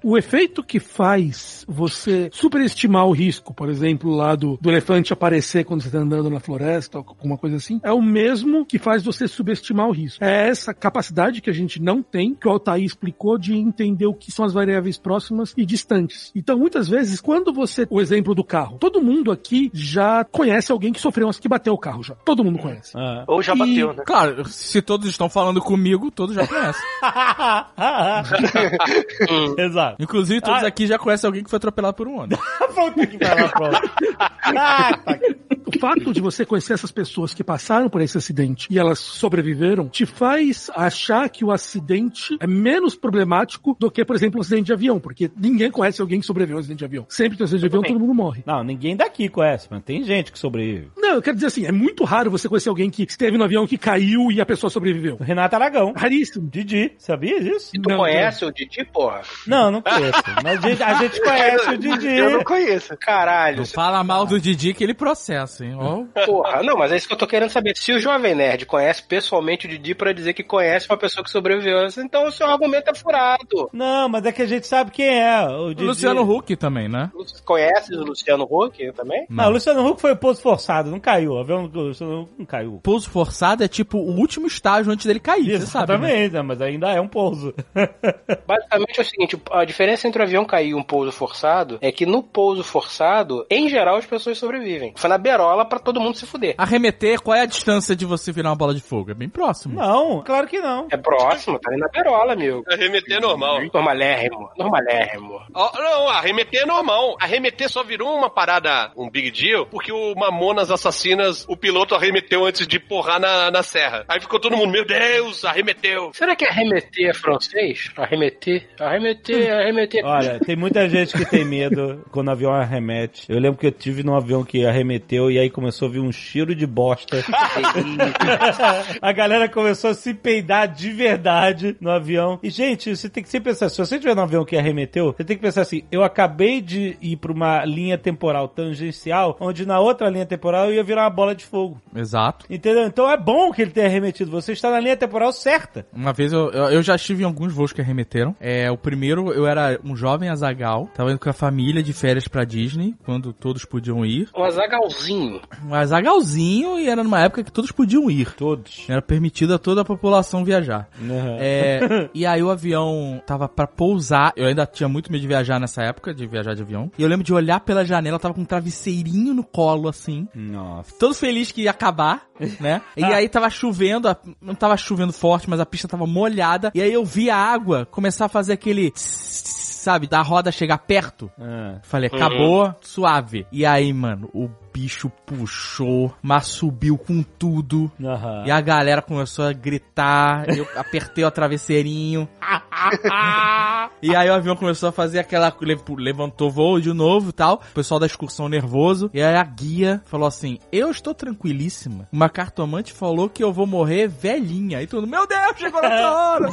O efeito que faz você superestimar o risco, por exemplo, lá do, do elefante aparecer quando você está andando na floresta, ou alguma coisa assim, é o mesmo que faz você subestimar o risco. É essa capacidade que a gente não tem, que o Altair explicou, de entender o que são as variáveis próximas e distantes. Então, muitas vezes, quando você. O exemplo do carro. Todo mundo aqui já conhece alguém que sofreu, que bateu o carro já. Todo mundo conhece. Ah. Ou já E- bateu, né? Claro, se todos estão falando comigo, todos já conhecem. <laughs> Exato. Inclusive, todos Ah. aqui já conhecem alguém que foi atropelado por um ônibus. <laughs> Puta que pronto. Ah, <laughs> tá. O fato de você conhecer essas pessoas que passaram por esse acidente e elas sobreviveram te faz achar que o acidente é menos problemático do que, por exemplo, um acidente de avião, porque ninguém conhece alguém que sobreviveu a um acidente de avião. Sempre que tem um acidente de avião, todo mundo morre. Não, ninguém daqui conhece, mas tem gente que sobrevive. Não, eu quero dizer assim, é muito raro você conhecer alguém que esteve no avião que caiu e a pessoa sobreviveu. Renato Aragão. Raríssimo. Didi, sabia disso? E tu Não, conhece o Didi, porra? Não, não conheço. Mas a gente, a gente <laughs> conhece o Didi. Eu não conheço. Caralho. Não fala mal do Didi que ele processa, hein? Ó, Porra, não, mas é isso que eu tô querendo saber. Se o Jovem Nerd conhece pessoalmente o Didi pra dizer que conhece uma pessoa que sobreviveu, então o seu argumento é furado. Não, mas é que a gente sabe quem é. O o Didi. Luciano Huck também, né? Você conhece o Luciano Huck também? Não, o Luciano Huck foi o pouso forçado, não caiu. O avião do Luciano Huck não caiu. Pouso forçado é tipo o último estágio antes dele cair, você sabe. né? Exatamente, né? mas ainda é um pouso. <laughs> Basicamente é o seguinte, a diferença entre o avião cair e um pouso forçado é que no pouso forçado, em geral, as pessoas sobrevivem. Foi na berola pra todo mundo se fuder. Arremeter, qual é a distância de você virar uma bola de fogo? É bem próximo. Não, claro que não. É próximo, tá aí na berola, amigo. Arremeter é normal. Normalérrimo, normalérrimo. Ó, não, arremeter é normal. Arremeter só virou uma parada, um big deal, porque o Mamonas Assassinas, o piloto arremeteu antes de porrar na, na serra. Aí ficou todo mundo, meu Deus, arremeteu. Será que arremeter é francês? Arremeter? Arremeter, arremeter. Olha, tem muita gente que tem medo <laughs> quando o avião arremete. Eu lembro que eu tive num avião que arremeteu e aí começou a vir um cheiro de bosta. <laughs> a galera começou a se peidar de verdade no avião. E, gente, você tem que sempre pensar, se você estiver no avião que arremeteu, você tem que pensar assim, eu acabei de ir pra uma linha temporal tangencial, onde na outra linha temporal eu ia virar uma bola de fogo. Exato. Entendeu? Então é bom que ele tenha arremetido. Você está na linha temporal certa. Uma vez eu, eu, eu já estive em alguns voos que arremeteram. É, o primeiro eu era um jovem azagal, tava indo com a família de férias pra Disney, quando todos podiam ir. Um azagalzinho. Um azagalzinho e era numa época que todos podiam ir. Todos. Era permitido a toda a população viajar. Uhum. É, e aí o avião tava pra pousar. Eu ainda tinha muito medo de viajar nessa época, de viajar de avião. E eu lembro de olhar pela janela, tava com um travesseirinho no colo, assim. Nossa. Todo feliz que ia acabar, né? <laughs> E aí tava chovendo, não tava chovendo forte, mas a pista tava molhada. E aí eu vi a água começar a fazer aquele... Sabe, da roda chegar perto. Ah. Falei, acabou, suave. E aí, mano, o bicho puxou, mas subiu com tudo. Aham. E a galera começou a gritar, eu apertei o travesseirinho. <laughs> e aí o avião começou a fazer aquela. le- levantou voo de novo e tal. O pessoal da excursão nervoso. E aí a guia falou assim: Eu estou tranquilíssima. Uma cartomante falou que eu vou morrer velhinha. E tudo, meu Deus, chegou nessa hora.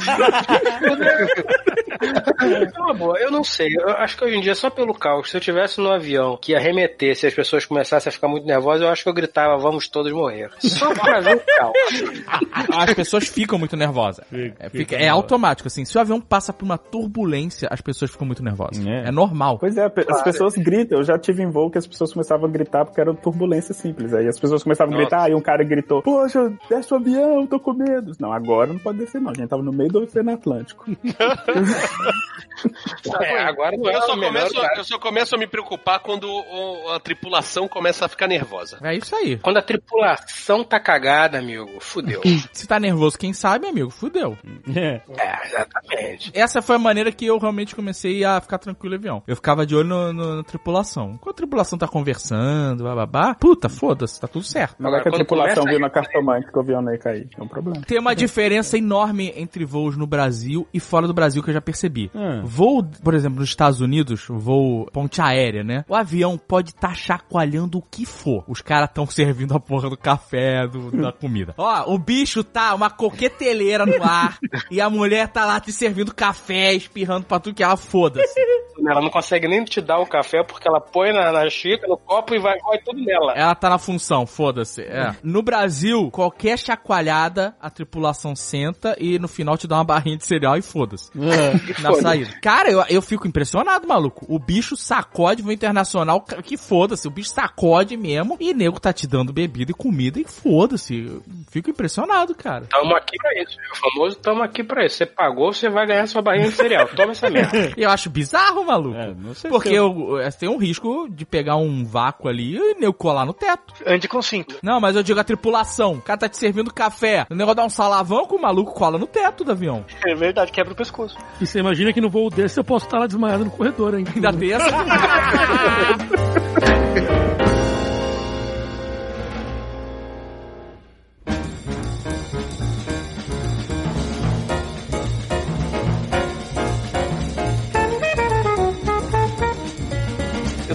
É uma boa, eu não sei. Eu acho que hoje em dia, só pelo caos, se eu tivesse no avião que arremetesse e as pessoas começassem a ficar muito nervosas, eu acho que eu gritava, vamos todos morrer. <laughs> Só pra ver o caos. As pessoas ficam muito nervosas. É, fica- é automático, assim. Se o avião passa por uma turbulência, as pessoas ficam muito nervosas. É. É, normal. Pois é, pe- as pessoas gritam. Eu já tive em voo que as pessoas começavam a gritar porque era turbulência simples. Aí as pessoas começavam a gritar, aí um cara gritou, poxa, desce o avião, tô com medo. Não, agora não pode descer não. A gente tava no meio do Oceano Atlântico. <laughs> É, agora não é Eu só, melhor começo, eu só começo a me preocupar quando a tripulação começa a ficar nervosa. É isso aí. Quando a tripulação tá cagada, amigo, fudeu. <laughs> Se tá nervoso, quem sabe, amigo, fudeu. É. É, exatamente. Essa foi a maneira que eu realmente comecei a ficar tranquilo no avião. Eu ficava de olho no- no- na tripulação. Quando a tripulação tá conversando, bababá, puta, foda-se, tá tudo certo. Agora que a tripulação começa viu na cartomante que o avião ia cair. É um problema. Tem uma diferença enorme entre voos no Brasil e fora do Brasil que eu já percebi. Hum. Voo, por exemplo, nos Estados Unidos, voo ponte aérea, né? O avião pode estar chacoalhando o que for. Os caras estão servindo a porra do café, do- da comida. Ó, o bicho tá uma coqueteleira no ar e a mulher tá lá te servindo café, espirrando pra tudo que ela foda-se. Ela não consegue nem te dar o café porque ela põe na, na xícara, no copo e vai, vai tudo nela. Ela tá na função, foda-se. É. No Brasil, qualquer chacoalhada, a tripulação senta e no final te dá uma barrinha de cereal e foda-se. Na Foda-se. saída. Cara, eu, eu fico impressionado, maluco. O bicho sacode voo internacional, que foda-se. O bicho sacode mesmo e nego tá te dando bebida e comida e foda-se. Fico impressionado, cara. Tamo aqui pra isso. O famoso tamo aqui pra isso. Você pagou, você vai ganhar sua barrinha de cereal. Toma essa merda. <laughs> Eu acho bizarro, maluco. É, não sei Porque eu... eu, é, tem um risco de pegar um vácuo ali e nego colar no teto. Ande com cinto. Não, mas eu digo a tripulação. O cara tá te servindo café. O negócio dá um salavão com o maluco cola no teto do avião. É verdade, quebra o pescoço. E você imagina que no voo desse eu posso estar lá desmaiado no corredor ainda. Ainda tem essa. <laughs>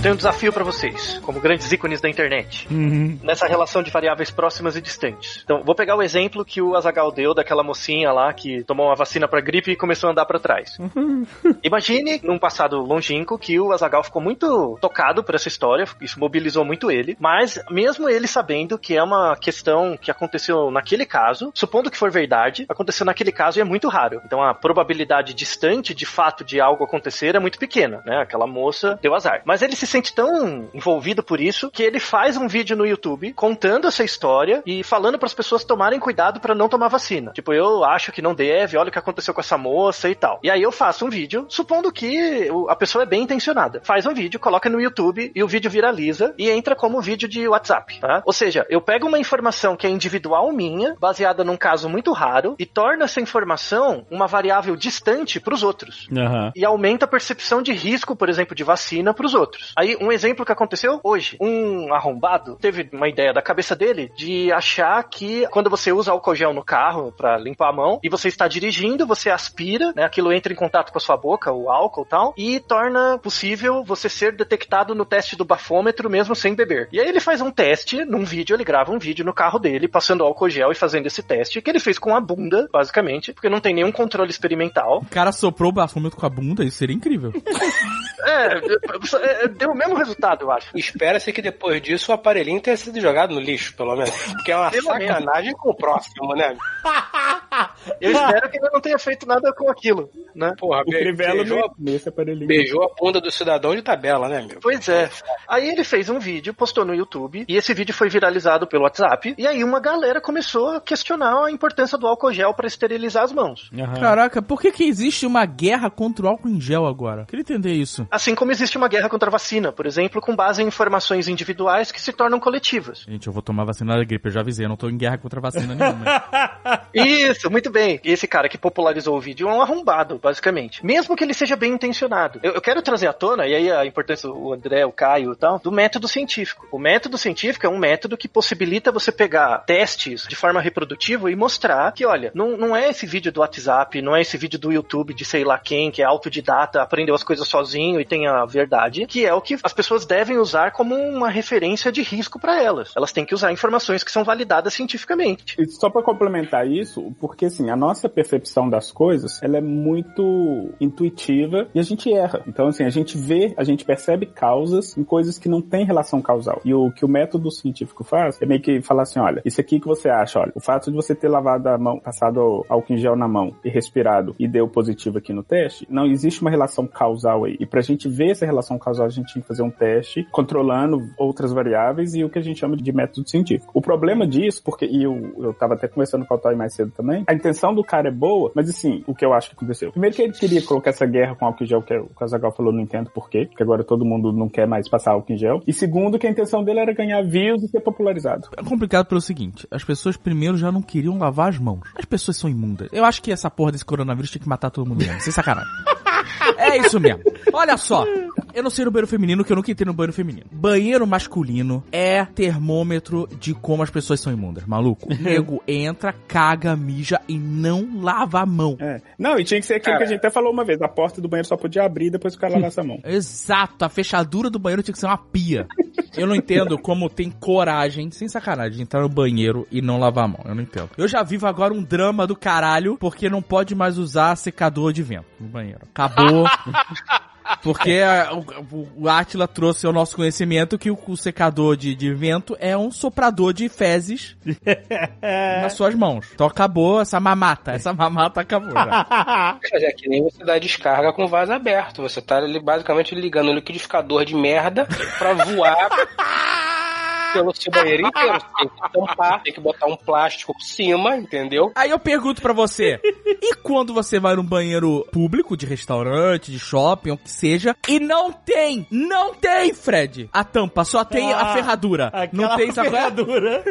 tenho um desafio pra vocês, como grandes ícones da internet. Nessa relação de variáveis próximas e distantes. Então, vou pegar o exemplo que o Azagal deu daquela mocinha lá que tomou uma vacina pra gripe e começou a andar pra trás. <laughs> Imagine, num passado longínquo, que o Azagal ficou muito tocado por essa história, isso mobilizou muito ele, mas mesmo ele sabendo que é uma questão que aconteceu naquele caso, supondo que for verdade, aconteceu naquele caso e é muito raro. Então a probabilidade distante de fato de algo acontecer é muito pequena, né? Aquela moça deu azar. Mas ele se sente tão envolvido por isso que ele faz um vídeo no YouTube contando essa história e falando para as pessoas tomarem cuidado para não tomar vacina. Tipo, eu acho que não deve, olha o que aconteceu com essa moça e tal. E aí eu faço um vídeo, supondo que a pessoa é bem intencionada. Faz um vídeo, coloca no YouTube e o vídeo viraliza e entra como vídeo de WhatsApp, tá? Ou seja, eu pego uma informação que é individual minha, baseada num caso muito raro, e torno essa informação uma variável distante para os outros Aham. e aumenta a percepção de risco, por exemplo, de vacina para os outros. produtos. Aí, um exemplo que aconteceu hoje. Um arrombado teve uma ideia da cabeça dele de achar que quando você usa álcool gel no carro para limpar a mão e você está dirigindo, você aspira, né? Aquilo entra em contato com a sua boca, o álcool e tal, e torna possível você ser detectado no teste do bafômetro mesmo sem beber. E aí ele faz um teste num vídeo, ele grava um vídeo no carro dele, passando álcool gel e fazendo esse teste, que ele fez com a bunda, basicamente, porque não tem nenhum controle experimental. O cara soprou o bafômetro com a bunda, isso seria incrível. É, é, deu o mesmo resultado, eu acho. Espera-se que depois disso o aparelhinho tenha sido jogado no lixo, pelo menos. Porque é uma Pelo menos. sacanagem com o próximo, né? <laughs> Eu espero que ele não tenha feito nada com aquilo, né? Porra, O Crivella beijou, a- nesse aparelhinho. beijou a bunda do cidadão de tabela, né, meu? Pois é. Aí ele fez um vídeo, postou no YouTube, e esse vídeo foi viralizado pelo WhatsApp. E aí uma galera começou a questionar a importância do álcool gel para esterilizar as mãos. Caraca, por que que existe uma guerra contra o álcool em gel agora? Queria entender isso. Assim como existe uma guerra contra a vacina, por exemplo, com base em informações individuais que se tornam coletivas. Gente, eu vou tomar vacina da gripe, eu já avisei, eu não tô em guerra contra vacina nenhuma. <laughs> Isso, muito bem. E esse cara que popularizou o vídeo é um arrombado, basicamente. Mesmo que ele seja bem intencionado. Eu, eu quero trazer à tona, e aí a importância, o André, o Caio e tal, do método científico. O método científico é um método que possibilita você pegar testes de forma reprodutiva e mostrar que, olha, não, não é esse vídeo do WhatsApp, não é esse vídeo do YouTube de sei lá quem, que é autodidata, aprendeu as coisas sozinho e tem a verdade, que é o que as pessoas devem usar como uma referência de risco para elas. Elas têm que usar informações que são validadas cientificamente. E só pra complementar isso, porque assim, a nossa percepção das coisas, ela é muito intuitiva e a gente erra. Então assim, a gente vê, a gente percebe causas em coisas que não têm relação causal. E o que o método científico faz é meio que falar assim, olha, isso aqui que você acha, olha, o fato de você ter lavado a mão, passado álcool em gel na mão e respirado e deu positivo aqui no teste, não existe uma relação causal aí. E pra gente ver essa relação causal, a gente que fazer um teste controlando outras variáveis e o que a gente chama de método científico. O problema disso, porque, e eu, eu tava até conversando com o Toy mais cedo também, a intenção do cara é boa, mas assim, o que eu acho que aconteceu? Primeiro que ele queria colocar essa guerra com álcool em gel, que o Casagal falou, não entendo por quê, porque agora todo mundo não quer mais passar álcool em gel. E segundo, que a intenção dele era ganhar views e ser popularizado. É complicado pelo seguinte, as pessoas primeiro já não queriam lavar as mãos. As pessoas são imundas. Eu acho que essa porra desse coronavírus tinha que matar todo mundo mesmo, sem sacanagem. <laughs> <laughs> É isso mesmo. Olha só. Eu não sei no banheiro feminino, que eu nunca entrei no banheiro feminino. Banheiro masculino é termômetro de como as pessoas são imundas, maluco. O nego entra, caga, mija e não lava a mão. É. Não, e tinha que ser aquilo que a gente até falou uma vez, a porta do banheiro só podia abrir depois o cara lavasse a mão. Exato, a fechadura do banheiro tinha que ser uma pia. Eu não entendo como tem coragem, sem sacanagem, de entrar no banheiro e não lavar a mão. Eu não entendo. Eu já vivo agora um drama do caralho, porque não pode mais usar secador de vento no banheiro. Acabou. Porque a- o, o Atila trouxe ao nosso conhecimento que o, o secador de, de vento é um soprador de fezes <laughs> nas suas mãos. Então acabou essa mamata. Essa mamata acabou já. <laughs> Mas é que nem você dá descarga com vaso aberto. Você tá ali basicamente ligando um liquidificador de merda pra voar <laughs> pelo seu banheiro inteiro. Você tem que tampar, tem que botar um plástico por cima, entendeu? Aí eu pergunto pra você, e quando você vai num banheiro público, de restaurante, de shopping, o que seja, e não tem, não tem, Fred, a tampa, só tem a Ah, ferradura. Não tem essa ferradura.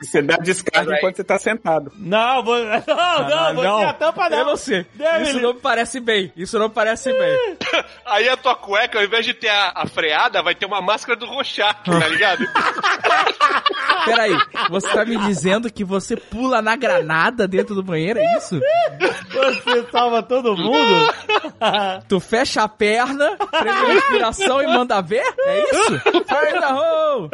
Você dá descarga Mas enquanto você tá sentado. Não, vou, <laughs> não, não, você a tampa não. Eu não sei. Deve- Isso não me parece bem. Isso não me parece bem. <laughs> Aí a tua cueca, ao invés de ter a, a freada, vai ter uma máscara do Rorschach, tá ligado? <laughs> <laughs> Peraí, você tá me dizendo que você pula na granada dentro do banheiro, é isso? Você salva todo mundo? <laughs> Tu fecha a perna, prende a respiração e manda ver? É isso? Fire the hole!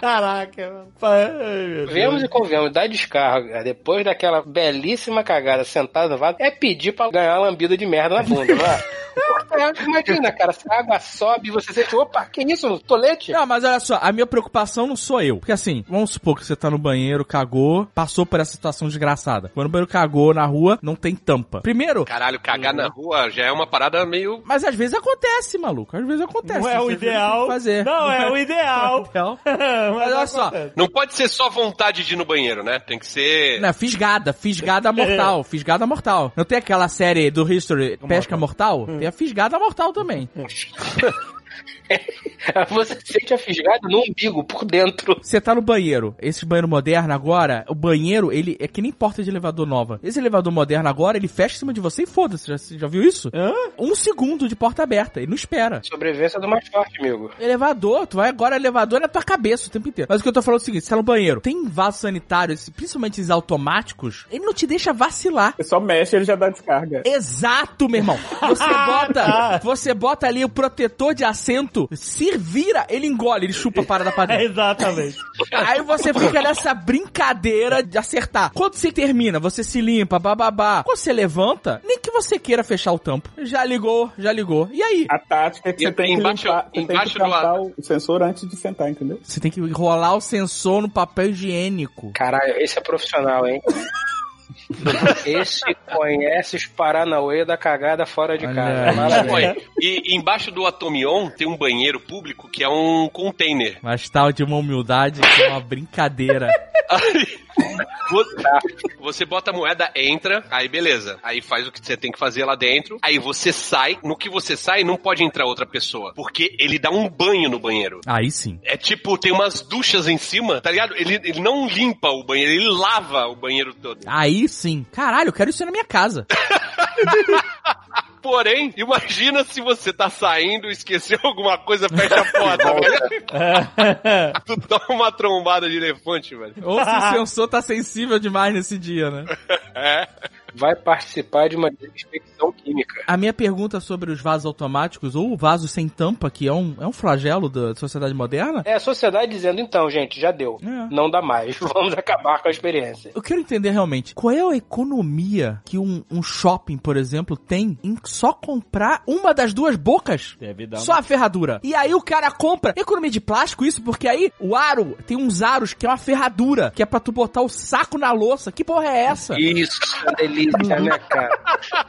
Caraca, mano. Vemos e convenhamos, dar descarga depois daquela belíssima cagada sentada no vaso é pedir pra ganhar uma lambida de merda na bunda, não é? Imagina, cara, se a água sobe e você sente, opa, que isso, tolete? Não, mas olha só, a minha preocupação não sou eu. Porque assim, vamos supor que você tá no banheiro, cagou, passou por essa situação desgraçada. Quando o banheiro cagou na rua, não tem tampa. Primeiro, Caralho, cagar na rua já é uma parada meio. mas às vezes acontece, maluco. Às vezes acontece. Não é o ideal. Fazer. Não, é o ideal. <laughs> Então, <laughs> Mas olha só. Não pode ser só vontade de ir no banheiro, né? Tem que ser. Não, fisgada, fisgada mortal, <laughs> fisgada mortal. Não tem aquela série do History Pesca Mortal? A fisgada mortal também. <laughs> <laughs> Você sente a fisgada no umbigo, por dentro. Você tá no banheiro. Esse banheiro moderno agora, o banheiro, ele é que nem porta de elevador nova. Esse elevador moderno agora, ele fecha em cima de você e foda-se. Já, você já viu isso? Hã? Um segundo de porta aberta. Ele não espera. Sobrevivência do mais forte, amigo. Elevador, tu vai agora, elevador é na tua cabeça o tempo inteiro. Mas o que eu tô falando é o seguinte: você tá no banheiro, tem vaso sanitário, principalmente esses automáticos, ele não te deixa vacilar. Você só mexe ele já dá descarga. Exato, meu irmão. Você <laughs> bota, você bota ali o protetor de assento, se vira, ele engole, ele chupa a parada pra <laughs> É, dentro. exatamente. Aí você fica <laughs> nessa brincadeira de acertar. Quando você termina, você se limpa, bababá. Quando você levanta, nem que você queira fechar o tampo. Já ligou, já ligou. E aí? A tática é que E você tem que embaixo- limpar, você tem que do o sensor antes de sentar, entendeu? Você tem que enrolar o sensor no papel higiênico. Caralho, esse é profissional, hein? <laughs> Esse conhece os Paranauê da cagada fora de Olha casa. E, embaixo do Atomion tem um banheiro público que é um container. Mas tal de uma humildade que é uma brincadeira. <laughs> Você, você bota a moeda, entra, aí beleza. Aí faz o que você tem que fazer lá dentro. Aí você sai. No que você sai, não pode entrar outra pessoa. Porque ele dá um banho no banheiro. Aí sim. É tipo, tem umas duchas em cima, tá ligado? Ele, ele não limpa o banheiro, ele lava o banheiro todo. Aí sim. Caralho, eu quero isso na minha casa. <laughs> Porém, imagina se você tá saindo, esqueceu alguma coisa, fecha a porta, <laughs> velho. Tu toma uma trombada de elefante, velho. Ou se o sensor tá sensível demais nesse dia, né? <laughs> É. Vai participar de uma desinfecção química. A minha pergunta sobre os vasos automáticos, ou o vaso sem tampa, que é um, é um flagelo da sociedade moderna, É a sociedade dizendo, então, gente, já deu. É. Não dá mais. <laughs> Vamos acabar com a experiência. eu quero entender realmente qual é a economia que um, um shopping, por exemplo, tem em só comprar uma das duas bocas. Deve dar Só a ferradura. E aí o cara compra economia de plástico, isso, porque aí o aro tem uns aros que é uma ferradura, que é pra tu botar o saco na louça. Que porra é essa? Isso, delícia, né, cara?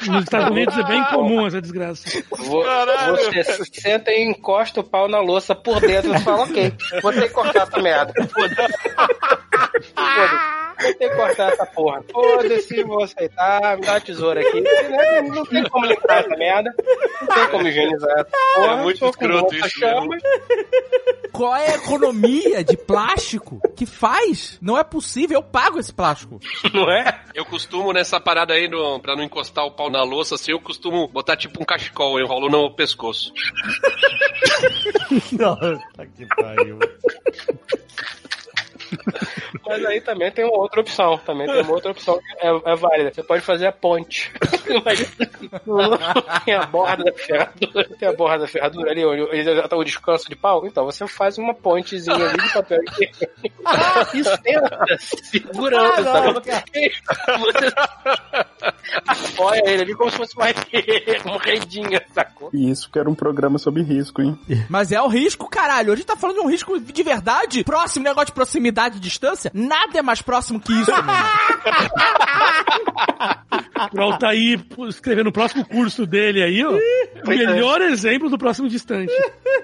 Nos Estados Unidos é bem comum essa desgraça. Caralho. Você senta e encosta o pau na louça por dentro e fala, ok, vou ter que cortar essa merda. Foda-se. Foda-se. Vou ter que cortar essa porra. Foda-se, vou aceitar, me dá a tesoura aqui. Né? Não tem como limpar essa merda. Não tem como higienizar essa porra. É muito escroto isso chama. Qual é a economia de plástico que faz? Não é possível, eu pago esse plástico. Não é? Eu costumo nessa parada aí, no, pra não encostar o pau na louça, assim, eu costumo botar tipo um cachecol, eu enrolo no pescoço. <laughs> Nossa, que pariu. <laughs> Mas aí também tem uma outra opção. Também tem uma outra opção que é, é válida. Você pode fazer a ponte. <laughs> Tem a borda da ferradura. Tem a borda da ferradura ali, onde onde já tá o descanso de pau. Então você faz uma pontezinha ali de papel e senta segurando, sabe? Você apoia ele ali como se fosse uma, uma redinha, sacou? Isso que era um programa sobre risco, hein? Mas é o risco, caralho. A gente tá falando de um risco de verdade. Próximo negócio de proximidade e distância. Nada é mais próximo que isso. <laughs> O Altair pô, escrevendo o próximo curso dele aí, ó. O é. melhor exemplo do próximo distante.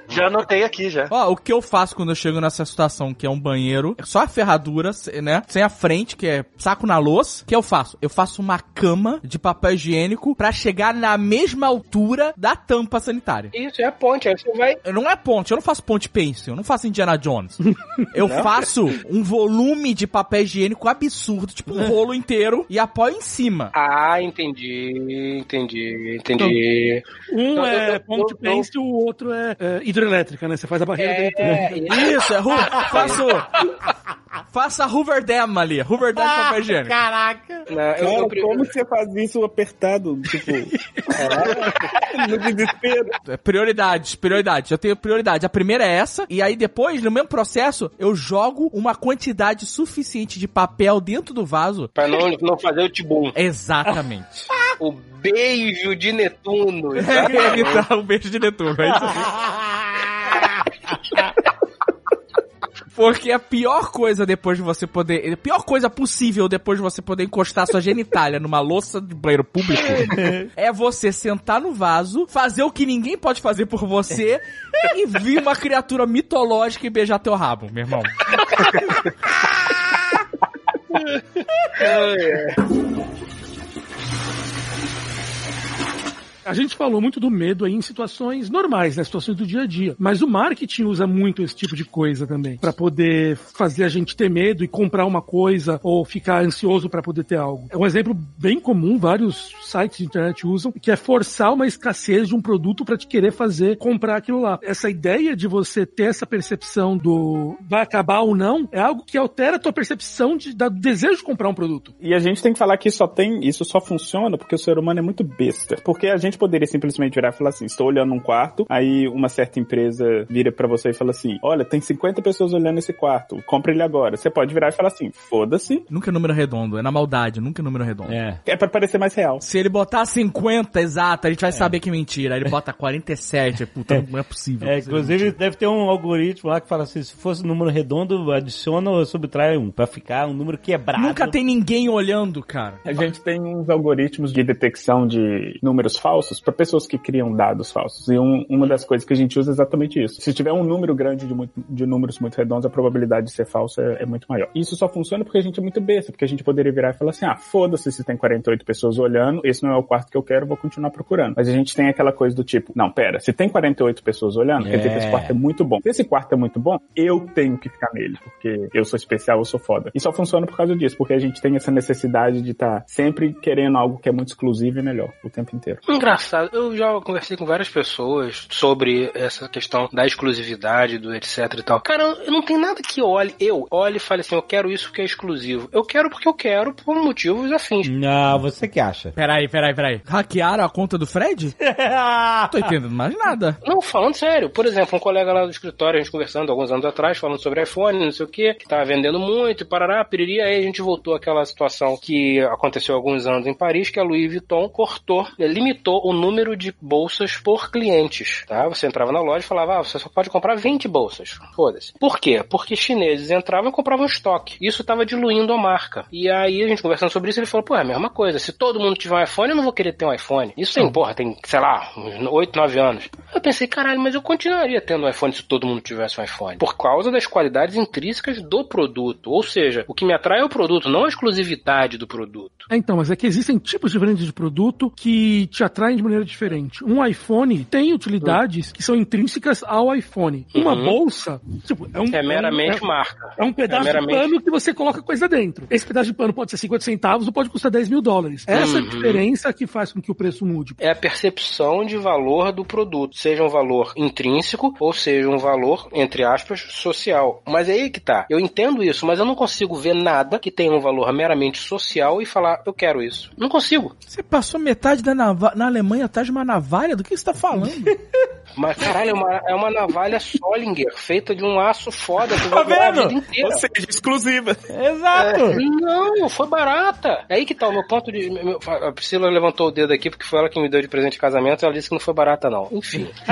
Já anotei aqui já. Ó, o que eu faço quando eu chego nessa situação, que é um banheiro, é só a ferradura, né? Sem a frente, que é saco na louça. O que eu faço? Eu faço uma cama de papel higiênico pra chegar na mesma altura da tampa sanitária. Isso, é a ponte. Aí você vai Não é ponte, eu não faço ponte pencil, eu não faço Indiana Jones. <laughs> Eu faço um volume de papel higiênico absurdo, tipo um <laughs> rolo inteiro, e apoio em cima. Ah, entendi, entendi, entendi. Um Não, é ponte eu- pêncil, o outro é, é hidrelétrica, né? Você faz a barreira É, também. Isso, é ru <laughs> faço. Faça Hoover Dam ali, Hoover Dam de papel higiênico. Caraca. não, eu, Cara, eu, como você faz isso apertado? Tipo, <laughs> no desespero. É, Prioridades, prioridades. Eu tenho prioridade. A primeira é essa, e aí depois, no mesmo processo, eu jogo uma quantidade suficiente de papel dentro do vaso. pra não, não fazer o tibum. Exatamente. O beijo de Netuno. Ele dá um beijo de Netuno, é isso aí. <laughs> Porque a pior coisa depois de você poder. A pior coisa possível depois de você poder encostar sua genitália numa louça de banheiro público <laughs> é você sentar no vaso, fazer o que ninguém pode fazer por você e vir uma criatura mitológica e beijar teu rabo, meu irmão. <laughs> A gente falou muito do medo aí em situações normais, né? Situações do dia a dia. Mas o marketing usa muito esse tipo de coisa também. Pra poder fazer a gente ter medo e comprar uma coisa ou ficar ansioso pra poder ter algo. É um exemplo bem comum, vários sites de internet usam, que é forçar uma escassez de um produto pra te querer fazer comprar aquilo lá. Essa ideia de você ter essa percepção do vai acabar ou não é algo que altera a tua percepção de, do desejo de comprar um produto. E a gente tem que falar que só tem, isso só funciona porque o ser humano é muito besta. Porque a gente poderia simplesmente virar e falar assim, estou olhando um quarto, aí uma certa empresa vira pra você e fala assim, olha, tem 50 pessoas olhando esse quarto, compra ele agora. Você pode virar e falar assim, foda-se, Nunca é número redondo, é na maldade, nunca é número redondo. É. é pra parecer mais real. Se ele botar 50, exato, a gente vai saber que é mentira. Aí ele bota 47, puta, não é possível. É, inclusive deve ter um algoritmo lá que fala assim, se fosse número redondo, adiciona ou subtrai um, pra ficar um número quebrado. Nunca tem ninguém olhando, cara. A gente tem uns algoritmos de detecção de números falsos para pessoas que criam dados falsos. E um- uma das coisas que a gente usa é exatamente isso. Se tiver um número grande de, muito- de números muito redondos, a probabilidade de ser falso é, é muito maior. E isso só funciona porque a gente é muito besta, porque a gente poderia virar e falar assim, ah, foda-se se tem 48 pessoas olhando, esse não é o quarto que eu quero, vou continuar procurando. Mas a gente tem aquela coisa do tipo, não, pera, se tem 48 pessoas olhando, quer dizer que esse É. quarto é muito bom. Se esse quarto é muito bom, eu tenho que ficar nele, porque eu sou especial, eu sou foda. E só funciona por causa disso, porque a gente tem essa necessidade de estar sempre querendo algo que é muito exclusivo e melhor o tempo inteiro. Engraçado, eu já conversei com várias pessoas sobre essa questão da exclusividade, do etc e tal. Cara, eu não tenho nada que olhe, eu olhe e fale assim, eu quero isso porque é exclusivo. Eu quero porque eu quero por motivos afins. Não, você que acha. Peraí, peraí, peraí. Hackearam a conta do Fred? <laughs> Não tô entendendo mais nada. Não, falando sério. Por exemplo, um colega lá do escritório, a gente conversando alguns anos atrás, falando sobre iPhone, não sei o que, que tava vendendo muito, e parará, piriri, aí a gente voltou àquela situação que aconteceu há alguns anos em Paris, que a Louis Vuitton cortou, limitou o número de bolsas por clientes, tá? Você entrava na loja e falava, ah, você só pode comprar 20 bolsas. Foda-se. Por quê? Porque chineses entravam e compravam estoque. Isso tava diluindo a marca. E aí a gente conversando sobre isso, ele falou, pô, é a mesma coisa. Se todo mundo tiver um iPhone, eu não vou querer ter um iPhone. Isso tem, porra, tem, sei lá, uns 8, 9 anos. Eu pensei, caralho, mas eu continuaria tendo um iPhone se todo mundo tivesse um iPhone. Por causa das qualidades intrínsecas do produto. Ou seja, o que me atrai é o produto, não a exclusividade do produto. É, então, mas é que existem tipos diferentes de produto que te atraem de maneira diferente. Um iPhone tem utilidades que são intrínsecas ao iPhone. Uma Uhum. bolsa, tipo, é um, É meramente é, marca. é um pedaço É meramente- de pano que você coloca coisa dentro. Esse pedaço de pano pode ser 50 centavos ou pode custar 10 mil dólares. Essa é a Uhum. diferença que faz com que o preço mude. É a percepção de valor do produto, seja um valor intrínseco ou seja um valor, entre aspas, social. Mas é aí que tá. Eu entendo isso, mas eu não consigo ver nada que tenha um valor meramente social e falar, eu quero isso. Não consigo. Você passou metade da nava na Alemanha atrás de uma navalha? Do que você tá falando? <laughs> Mas caralho, é uma, é uma navalha Solinger, feita de um aço foda que Tá vai durar a vendo? vida inteira. Ou seja, exclusiva. Exato. Não, foi barata. É aí que tá o meu ponto de. meu- a Priscila levantou o dedo aqui porque foi ela que me deu de presente de casamento. Ela disse que não foi barata, não. Enfim. <laughs>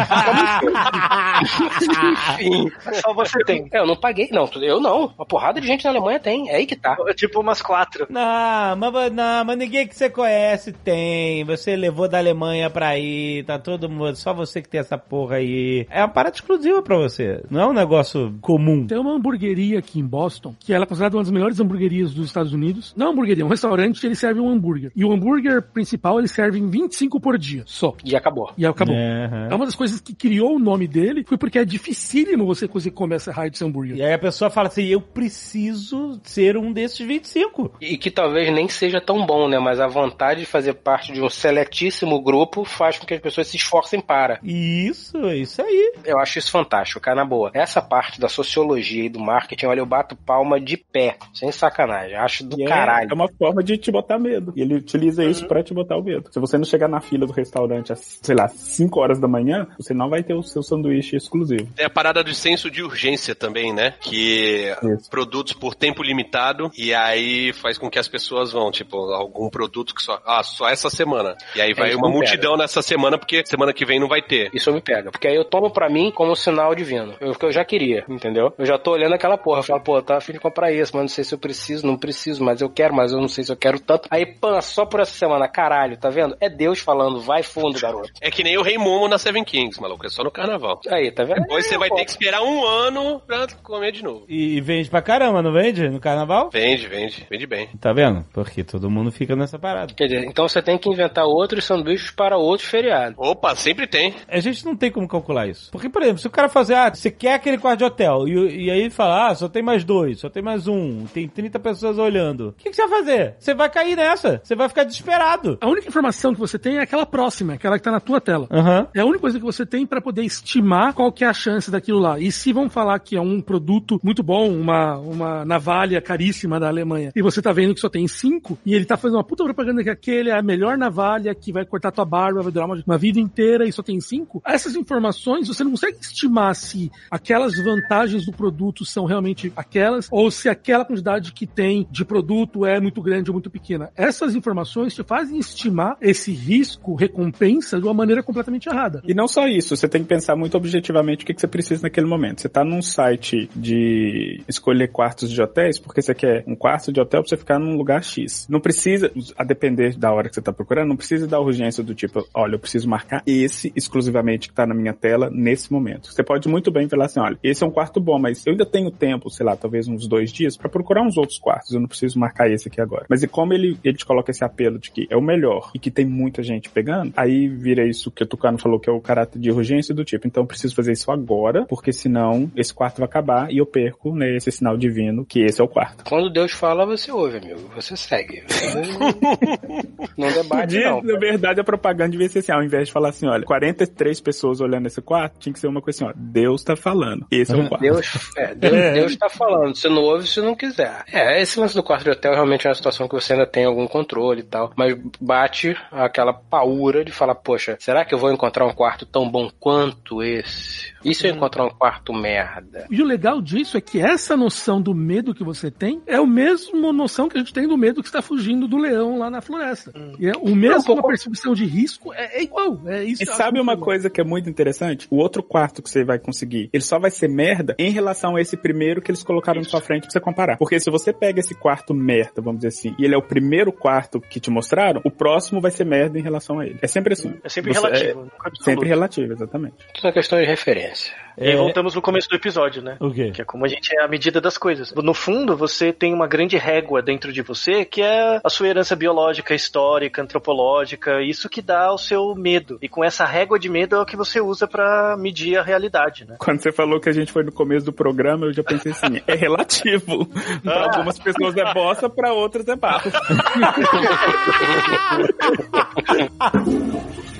Enfim. Só você tem. É, eu não paguei. Não, eu não. Uma porrada de gente na Alemanha tem. É aí que tá. Tipo umas quatro. Não, mas, não, mas ninguém que você conhece tem. Você levou da Alemanha pra aí, tá todo mundo. Só você que tem essa porra aí. É uma parada exclusiva pra você. Não é um negócio comum. Tem uma hamburgueria aqui em Boston, que ela é considerada uma das melhores hamburguerias dos Estados Unidos. Não é uma hamburgueria, é um restaurante que ele serve um hambúrguer. E o hambúrguer principal ele serve em 25 por dia, só. E acabou. E acabou. Aham. É uma das coisas que criou o nome dele, foi porque é dificílimo você conseguir comer essa raio desse hambúrguer. E aí a pessoa fala assim: eu preciso ser um desses 25. E que talvez nem seja tão bom, né? Mas a vontade de fazer parte de um seletíssimo grupo faz com que as pessoas se esforcem para. Isso, isso aí. Eu acho isso fantástico, cara, na boa. Essa parte da sociologia e do marketing, olha, eu bato palma de pé, sem sacanagem. Acho do E é- caralho. É uma forma de te botar medo. E ele utiliza isso pra te botar o medo. Se você não chegar na fila do restaurante às, sei lá, 5 horas da manhã, você não vai ter o seu sanduíche exclusivo. Tem a parada do senso de urgência também, né? Que Isso. produtos por tempo limitado e aí faz com que as pessoas vão, tipo, algum produto que só, ah, só essa semana. E aí vai isso uma pega. multidão nessa semana porque semana que vem não vai ter. Isso me pega, porque aí eu tomo pra mim como sinal divino. Eu, que eu já queria, entendeu? Eu já tô olhando aquela porra, eu falo, pô, tá afim de comprar isso, mas não sei se eu preciso, não preciso, mas eu quero, mas eu não sei se eu quero tanto. Aí, pã, só por essa semana, caralho, tá vendo? É Deus falando, vai fundo, garoto. É que nem o Rei Momo na Seven Kings, maluco, é só no carnaval. Aí, tá vendo? Depois você vai ter que esperar um ano pra comer de novo. E, e vende pra caramba, não vende? No carnaval? Vende, vende, vende bem. Tá vendo? Porque todo mundo fica nessa parada. Quer dizer, então você tem que inventar outros sanduíches para outros feriados. Opa, sempre tem. A gente não tem como calcular isso. Porque, por exemplo, se o cara fazer, ah, você quer aquele quarto de hotel, e, e aí fala, ah, só tem mais dois, só tem mais um, tem 30 pessoas olhando. O que, que você vai fazer? Você vai cair nessa. Você vai ficar desesperado. A única informação que você tem é aquela próxima, aquela que tá na tua tela. Aham. É a única coisa que você tem pra poder estimar qual que é a chance daquilo lá. E se vão falar que é um produto muito bom, uma, uma navalha caríssima da Alemanha, e você tá vendo que só tem cinco, e ele tá fazendo uma puta propaganda que aquele é a melhor navalha, que vai cortar tua barba, vai durar uma, uma vida inteira e só tem cinco, essas informações você não consegue estimar se aquelas vantagens do produto são realmente aquelas, ou se aquela quantidade que tem de produto é muito grande ou muito pequena. Essas informações te fazem estimar esse risco, recompensa, de uma maneira completamente errada. E não só isso, você tem que pensar muito objetivamente o que, que você precisa naquele momento. Você tá num site de escolher quartos de hotéis, porque você quer um quarto de hotel pra você ficar num lugar X. Não precisa, a depender da hora que você tá procurando, não precisa da urgência do tipo, olha, eu preciso marcar esse exclusivamente que tá na minha tela nesse momento. Você pode muito bem falar assim, olha, esse é um quarto bom, mas eu ainda tenho tempo, sei lá, talvez uns dois dias, pra procurar uns outros quartos. Eu não preciso marcar esse aqui agora. Mas e como ele, ele te coloca esse apelo de que é o melhor e que tem muita gente pegando, aí vira isso que o Tucano falou, que é o caráter de urgência do tipo, então eu preciso fazer isso agora, porque senão esse quarto vai acabar e eu perco, né, esse sinal divino que esse é o quarto. Quando Deus fala, você ouve, amigo. Você segue. Você <laughs> não debate, De- não. Na verdade, a propaganda devia ser assim, ao invés de falar assim, olha, 43 pessoas olhando esse quarto, tinha que ser uma coisa assim, ó, Deus tá falando, esse é o quarto. Deus, é, Deus, Deus tá falando. Você não ouve se não quiser. É, esse lance do quarto de hotel realmente é uma situação que você ainda tem algum controle e tal. Mas bate aquela paura de falar, poxa, será que eu vou encontrar um quarto tão bom quanto esse? Se eu encontrar um quarto merda? E o legal disso é que essa noção do medo que você tem é o mesmo noção que a gente tem do medo que está fugindo do leão lá na floresta. E é o mesmo uma percepção de risco é, é igual. É isso E sabe uma muito coisa que é muito interessante? O outro quarto que você vai conseguir, ele só vai ser merda em relação a esse primeiro que eles colocaram na sua frente pra você comparar. Porque se você pega esse quarto merda, vamos dizer assim, e ele é o primeiro quarto que te mostraram, o próximo vai ser merda em relação a ele. É sempre assim. É sempre Você- relativo. é sempre relativo, exatamente. Tudo é questão de referência. E aí voltamos no começo do episódio, né? O quê? Que é como a gente é a medida das coisas. No fundo, você tem uma grande régua dentro de você, que é a sua herança biológica, histórica, antropológica, isso que dá o seu medo. E com essa régua de medo é o que você usa pra medir a realidade, né? Quando você falou que a gente foi no começo do programa, eu já pensei assim, é relativo. <laughs> Pra algumas pessoas é bosta, pra outras é barro. <laughs>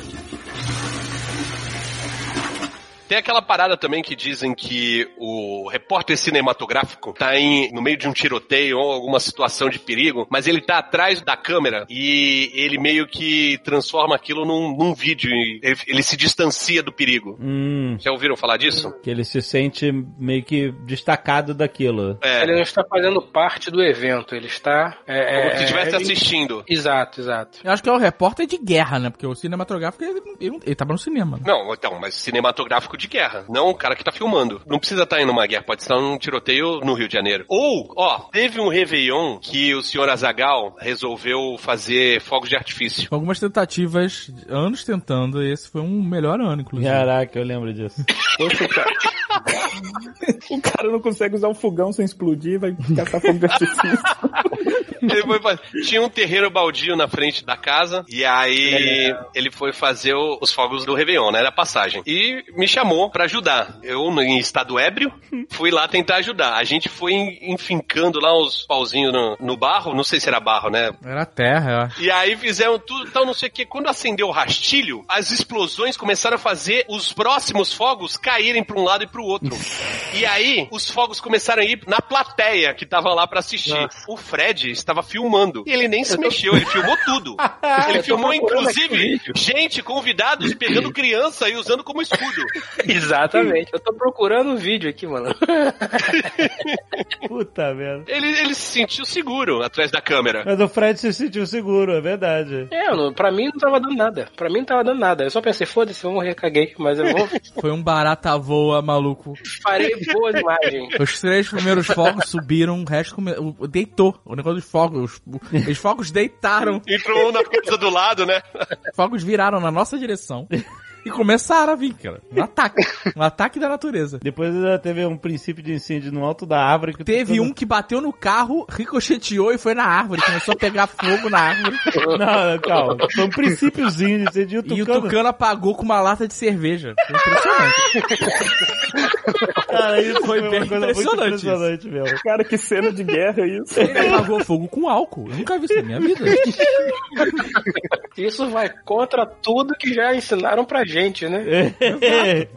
Tem aquela parada também que dizem que o repórter cinematográfico tá em, no meio de um tiroteio ou alguma situação de perigo, mas ele tá atrás da câmera e ele meio que transforma aquilo num, num vídeo. e Ele, ele se distancia do perigo. Hum, Já ouviram falar disso? que ele se sente meio que destacado daquilo. É, Ele não está fazendo parte do evento, ele está. É, como é, se estivesse ele- assistindo. Exato, exato. Eu acho que é o repórter de guerra, né? Porque o cinematográfico, ele, ele, ele tava no cinema. né? Não, então, mas cinematográfico de guerra, não o cara que tá filmando. Não precisa estar indo numa guerra, pode estar num tiroteio no Rio de Janeiro. Ou, ó, teve um Réveillon que o senhor Azagal resolveu fazer fogos de artifício. Algumas tentativas, anos tentando, e esse foi um melhor ano, inclusive. Caraca, eu lembro disso. <laughs> Poxa, cara. <laughs> o cara não consegue usar um fogão sem explodir, vai caçar fogo de artifício. <laughs> Ele foi fazer- Tinha um terreiro baldio na frente da casa, e aí ele foi fazer o- os fogos do Réveillon, né? Era passagem. E me chamou pra ajudar. Eu, em estado ébrio, <laughs> fui lá tentar ajudar. A gente foi en- enfincando lá os pauzinhos no, no barro, não sei se era barro, né? Era terra, eu acho. E aí fizeram tudo, tal, não sei o que. Quando acendeu o rastilho, as explosões começaram a fazer os próximos fogos caírem pra um lado e pro outro. e aí, os fogos começaram a ir na plateia que tava lá pra assistir. O Fred estava filmando. E ele nem se mexeu, ele filmou tudo. <laughs> Ele filmou, inclusive, gente, convidados, pegando <laughs> criança e usando como escudo. <laughs> Exatamente. Eu tô procurando o vídeo aqui, mano. Puta merda. Ele, ele se sentiu seguro atrás da câmera. Mas o Fred se sentiu seguro, é verdade. É, não- pra mim não tava dando nada. Pra mim não tava dando nada. Eu só pensei, foda-se, vou morrer, caguei. Mas eu vou. Foi um barata voa maluco. Farei boas imagens. Os três primeiros fogos subiram, o resto come... o- deitou. O negócio dos fogos. Os, os fogos deitaram. Entrou um na coisa do lado, né? Os fogos viraram na nossa direção. <laughs> E começaram a vir, cara. Um ataque. <laughs> Um ataque da natureza. Depois ainda teve um princípio de incêndio no alto da árvore. Que Teve todo- um que bateu no carro, ricocheteou e foi na árvore. Começou a pegar fogo na árvore. <laughs> Não, calma. Foi um princípio,zinho de incêndio. E o Tucano apagou com uma lata de cerveja. Foi impressionante. <laughs> Cara, isso Foi foi, bem uma coisa muito impressionante impressionante mesmo. Cara, que cena de guerra é isso. Ele apagou fogo com álcool. Eu nunca vi isso na minha vida. Isso vai contra tudo que já ensinaram pra gente, né?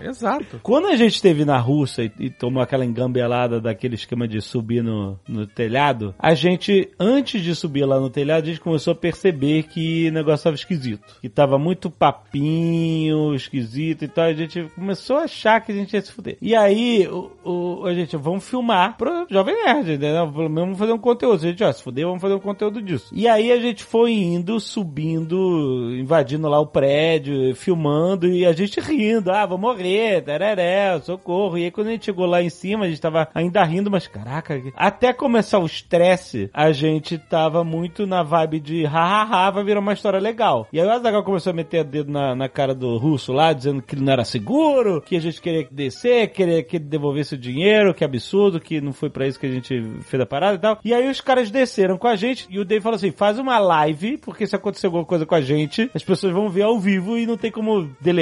Exato. Quando a gente esteve na Rússia e, e tomou aquela engambelada daquele esquema de subir no, no telhado, a gente, antes de subir lá no telhado, a gente começou a perceber que o negócio estava esquisito. Que tava muito papinho, esquisito e tal. A gente começou a achar que a gente ia se fuder. E aí, o, o- a gente, vamos filmar pro Jovem Nerd, né? Pelo menos vamos fazer um conteúdo. A gente, ó, se fuder, vamos fazer um conteúdo disso. E aí a gente foi indo, subindo, invadindo lá o prédio, filmando e a gente rindo. Ah, vou morrer, tereré, socorro. E aí quando a gente chegou lá em cima, a gente tava ainda rindo, mas caraca, até começar o estresse, a gente tava muito na vibe de hahaha, vai virar uma história legal. E aí o Azaghal começou a meter o dedo na, na cara do russo lá, dizendo que não era seguro, que a gente queria descer, queria que ele devolvesse o dinheiro, que absurdo, que não foi pra isso que a gente fez a parada e tal. E aí os caras desceram com a gente e o Dave falou assim: faz uma live, porque se acontecer alguma coisa com a gente, as pessoas vão ver ao vivo e não tem como deletar,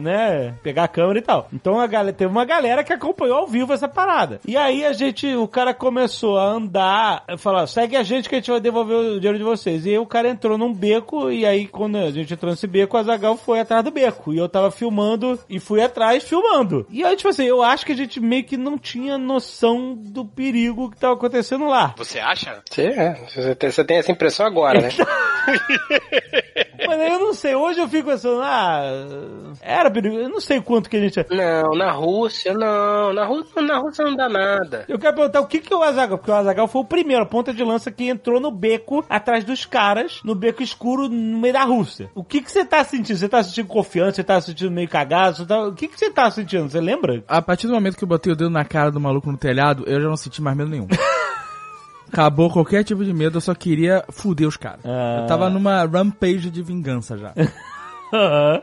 né? Pegar a câmera e tal. Então a galera, teve uma galera que acompanhou ao vivo essa parada. E aí a gente, o cara começou a andar, falou: segue a gente que a gente vai devolver o dinheiro de vocês. E aí o cara entrou num beco, e aí quando a gente entrou nesse beco, a Zagal foi atrás do beco. E eu tava filmando e fui atrás filmando. E aí, tipo assim, eu acho que a gente meio que não tinha noção do perigo que tava acontecendo lá. Você acha? Você, é, você, tem, você tem essa impressão agora, né? <laughs> Mas aí eu não sei, hoje eu fico pensando, ah, era perigo, eu não sei quanto que a gente. Não, na Rússia, não. Na Rússia, na Rússia não dá nada. Eu quero perguntar o que que é o Azagal, porque o Azagal foi o primeiro, a ponta de lança que entrou no beco atrás dos caras, no beco escuro no meio da Rússia. O que que você tá sentindo? Você tá sentindo confiança? Você tá sentindo meio cagado? Tá- O que que você tá sentindo? Você lembra? A partir do momento que eu botei o dedo na cara do maluco no telhado, eu já não senti mais medo nenhum. <laughs> Acabou qualquer tipo de medo, eu só queria fuder os caras. Ah. Eu tava numa rampage de vingança já. <laughs>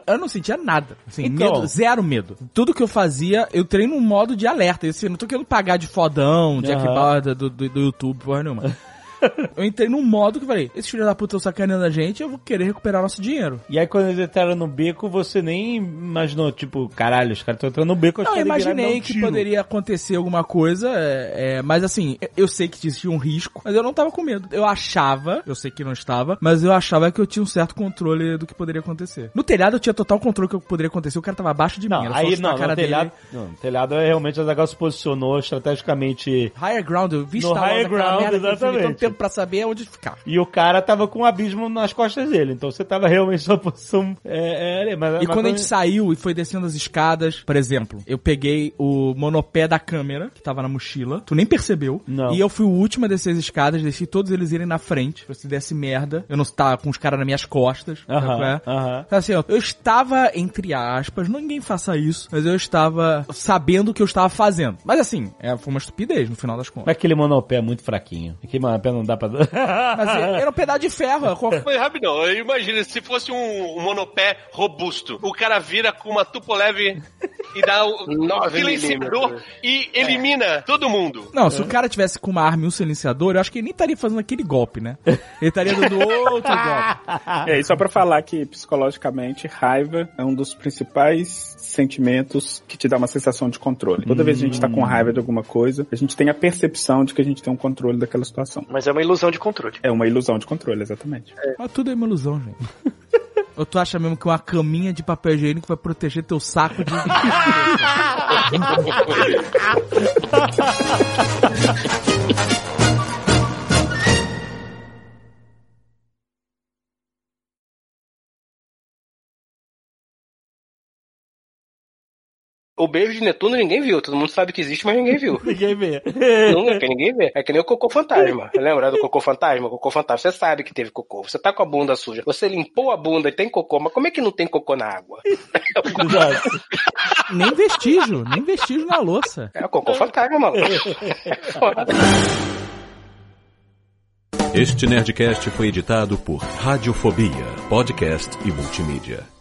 Eu não sentia nada. Assim, Então. medo, zero medo. Tudo que eu fazia, eu treino num modo de alerta. Assim, eu não tô querendo pagar de fodão, Jack. Bauer do, do, do YouTube, porra nenhuma. <laughs> <laughs> eu entrei num modo que falei, esses filhos da puta estão sacaneando a gente, eu vou querer recuperar nosso dinheiro. E aí quando eles entraram no beco, você nem imaginou, tipo, caralho, os caras estão entrando no beco, acho Não, eu imaginei que tiro. poderia acontecer alguma coisa, é, é, mas assim, eu sei que existia um risco, mas eu não tava com medo. Eu achava, eu sei que não estava, mas eu achava que eu tinha um certo controle do que poderia acontecer. No telhado eu tinha total controle do que poderia acontecer, o cara tava abaixo de mim, Não, era só aí não, cara no telhado, não, no telhado é realmente o Azaghal se posicionou estrategicamente Higher ground, eu vi No higher ground, que eu tempo pra saber onde ficar. E o cara tava com um abismo nas costas dele. Então você tava realmente sua posição. É, é, mas, E mas quando a gente saiu e foi descendo as escadas, por exemplo, eu peguei o monopé da câmera, que tava na mochila, tu nem percebeu. Não. E eu fui o último a descer as escadas, deixei todos eles irem na frente, pra se desse merda. Eu não estava com os caras nas minhas costas. qual é? aham. Então, assim, ó, eu estava, entre aspas, ninguém faça isso, mas eu estava sabendo o que eu estava fazendo. Mas assim, é, foi uma estupidez no final das contas. Mas aquele monopé é muito fraquinho. Aquele monopé não dá pra. <laughs> Mas era um pedaço de ferro. qual- Mas rapidão, eu imagino se fosse um, um monopé robusto. O cara vira com uma tupoleve e dá o <laughs> Nove silenciador e elimina todo mundo. Não, se o cara tivesse com uma arma e um silenciador, eu acho que ele nem estaria fazendo aquele golpe, né? Ele estaria dando outro <laughs> golpe. É, e só pra falar que psicologicamente, raiva é um dos principais sentimentos que te dá uma sensação de controle. Toda vez que a gente tá com raiva de alguma coisa, a gente tem a percepção de que a gente tem um controle daquela situação. Mas é uma ilusão de controle. É uma ilusão de controle, exatamente. Mas tudo é uma ilusão, gente. <laughs> Ou tu acha mesmo que uma caminha de papel higiênico vai proteger teu saco de... <laughs> <laughs> O beijo de Netuno ninguém viu. Todo mundo sabe que existe, mas ninguém viu. <laughs> Ninguém vê. Nunca, ninguém vê. É que nem o cocô fantasma. Lembra do cocô fantasma? Cocô fantasma, você sabe que teve cocô. Você tá com a bunda suja. Você limpou a bunda e tem cocô, mas como é que não tem cocô na água? Exato. nem vestígio, nem vestígio na louça. É o cocô fantasma, mano. É foda. Este Nerdcast foi editado por Radiofobia, podcast e multimídia.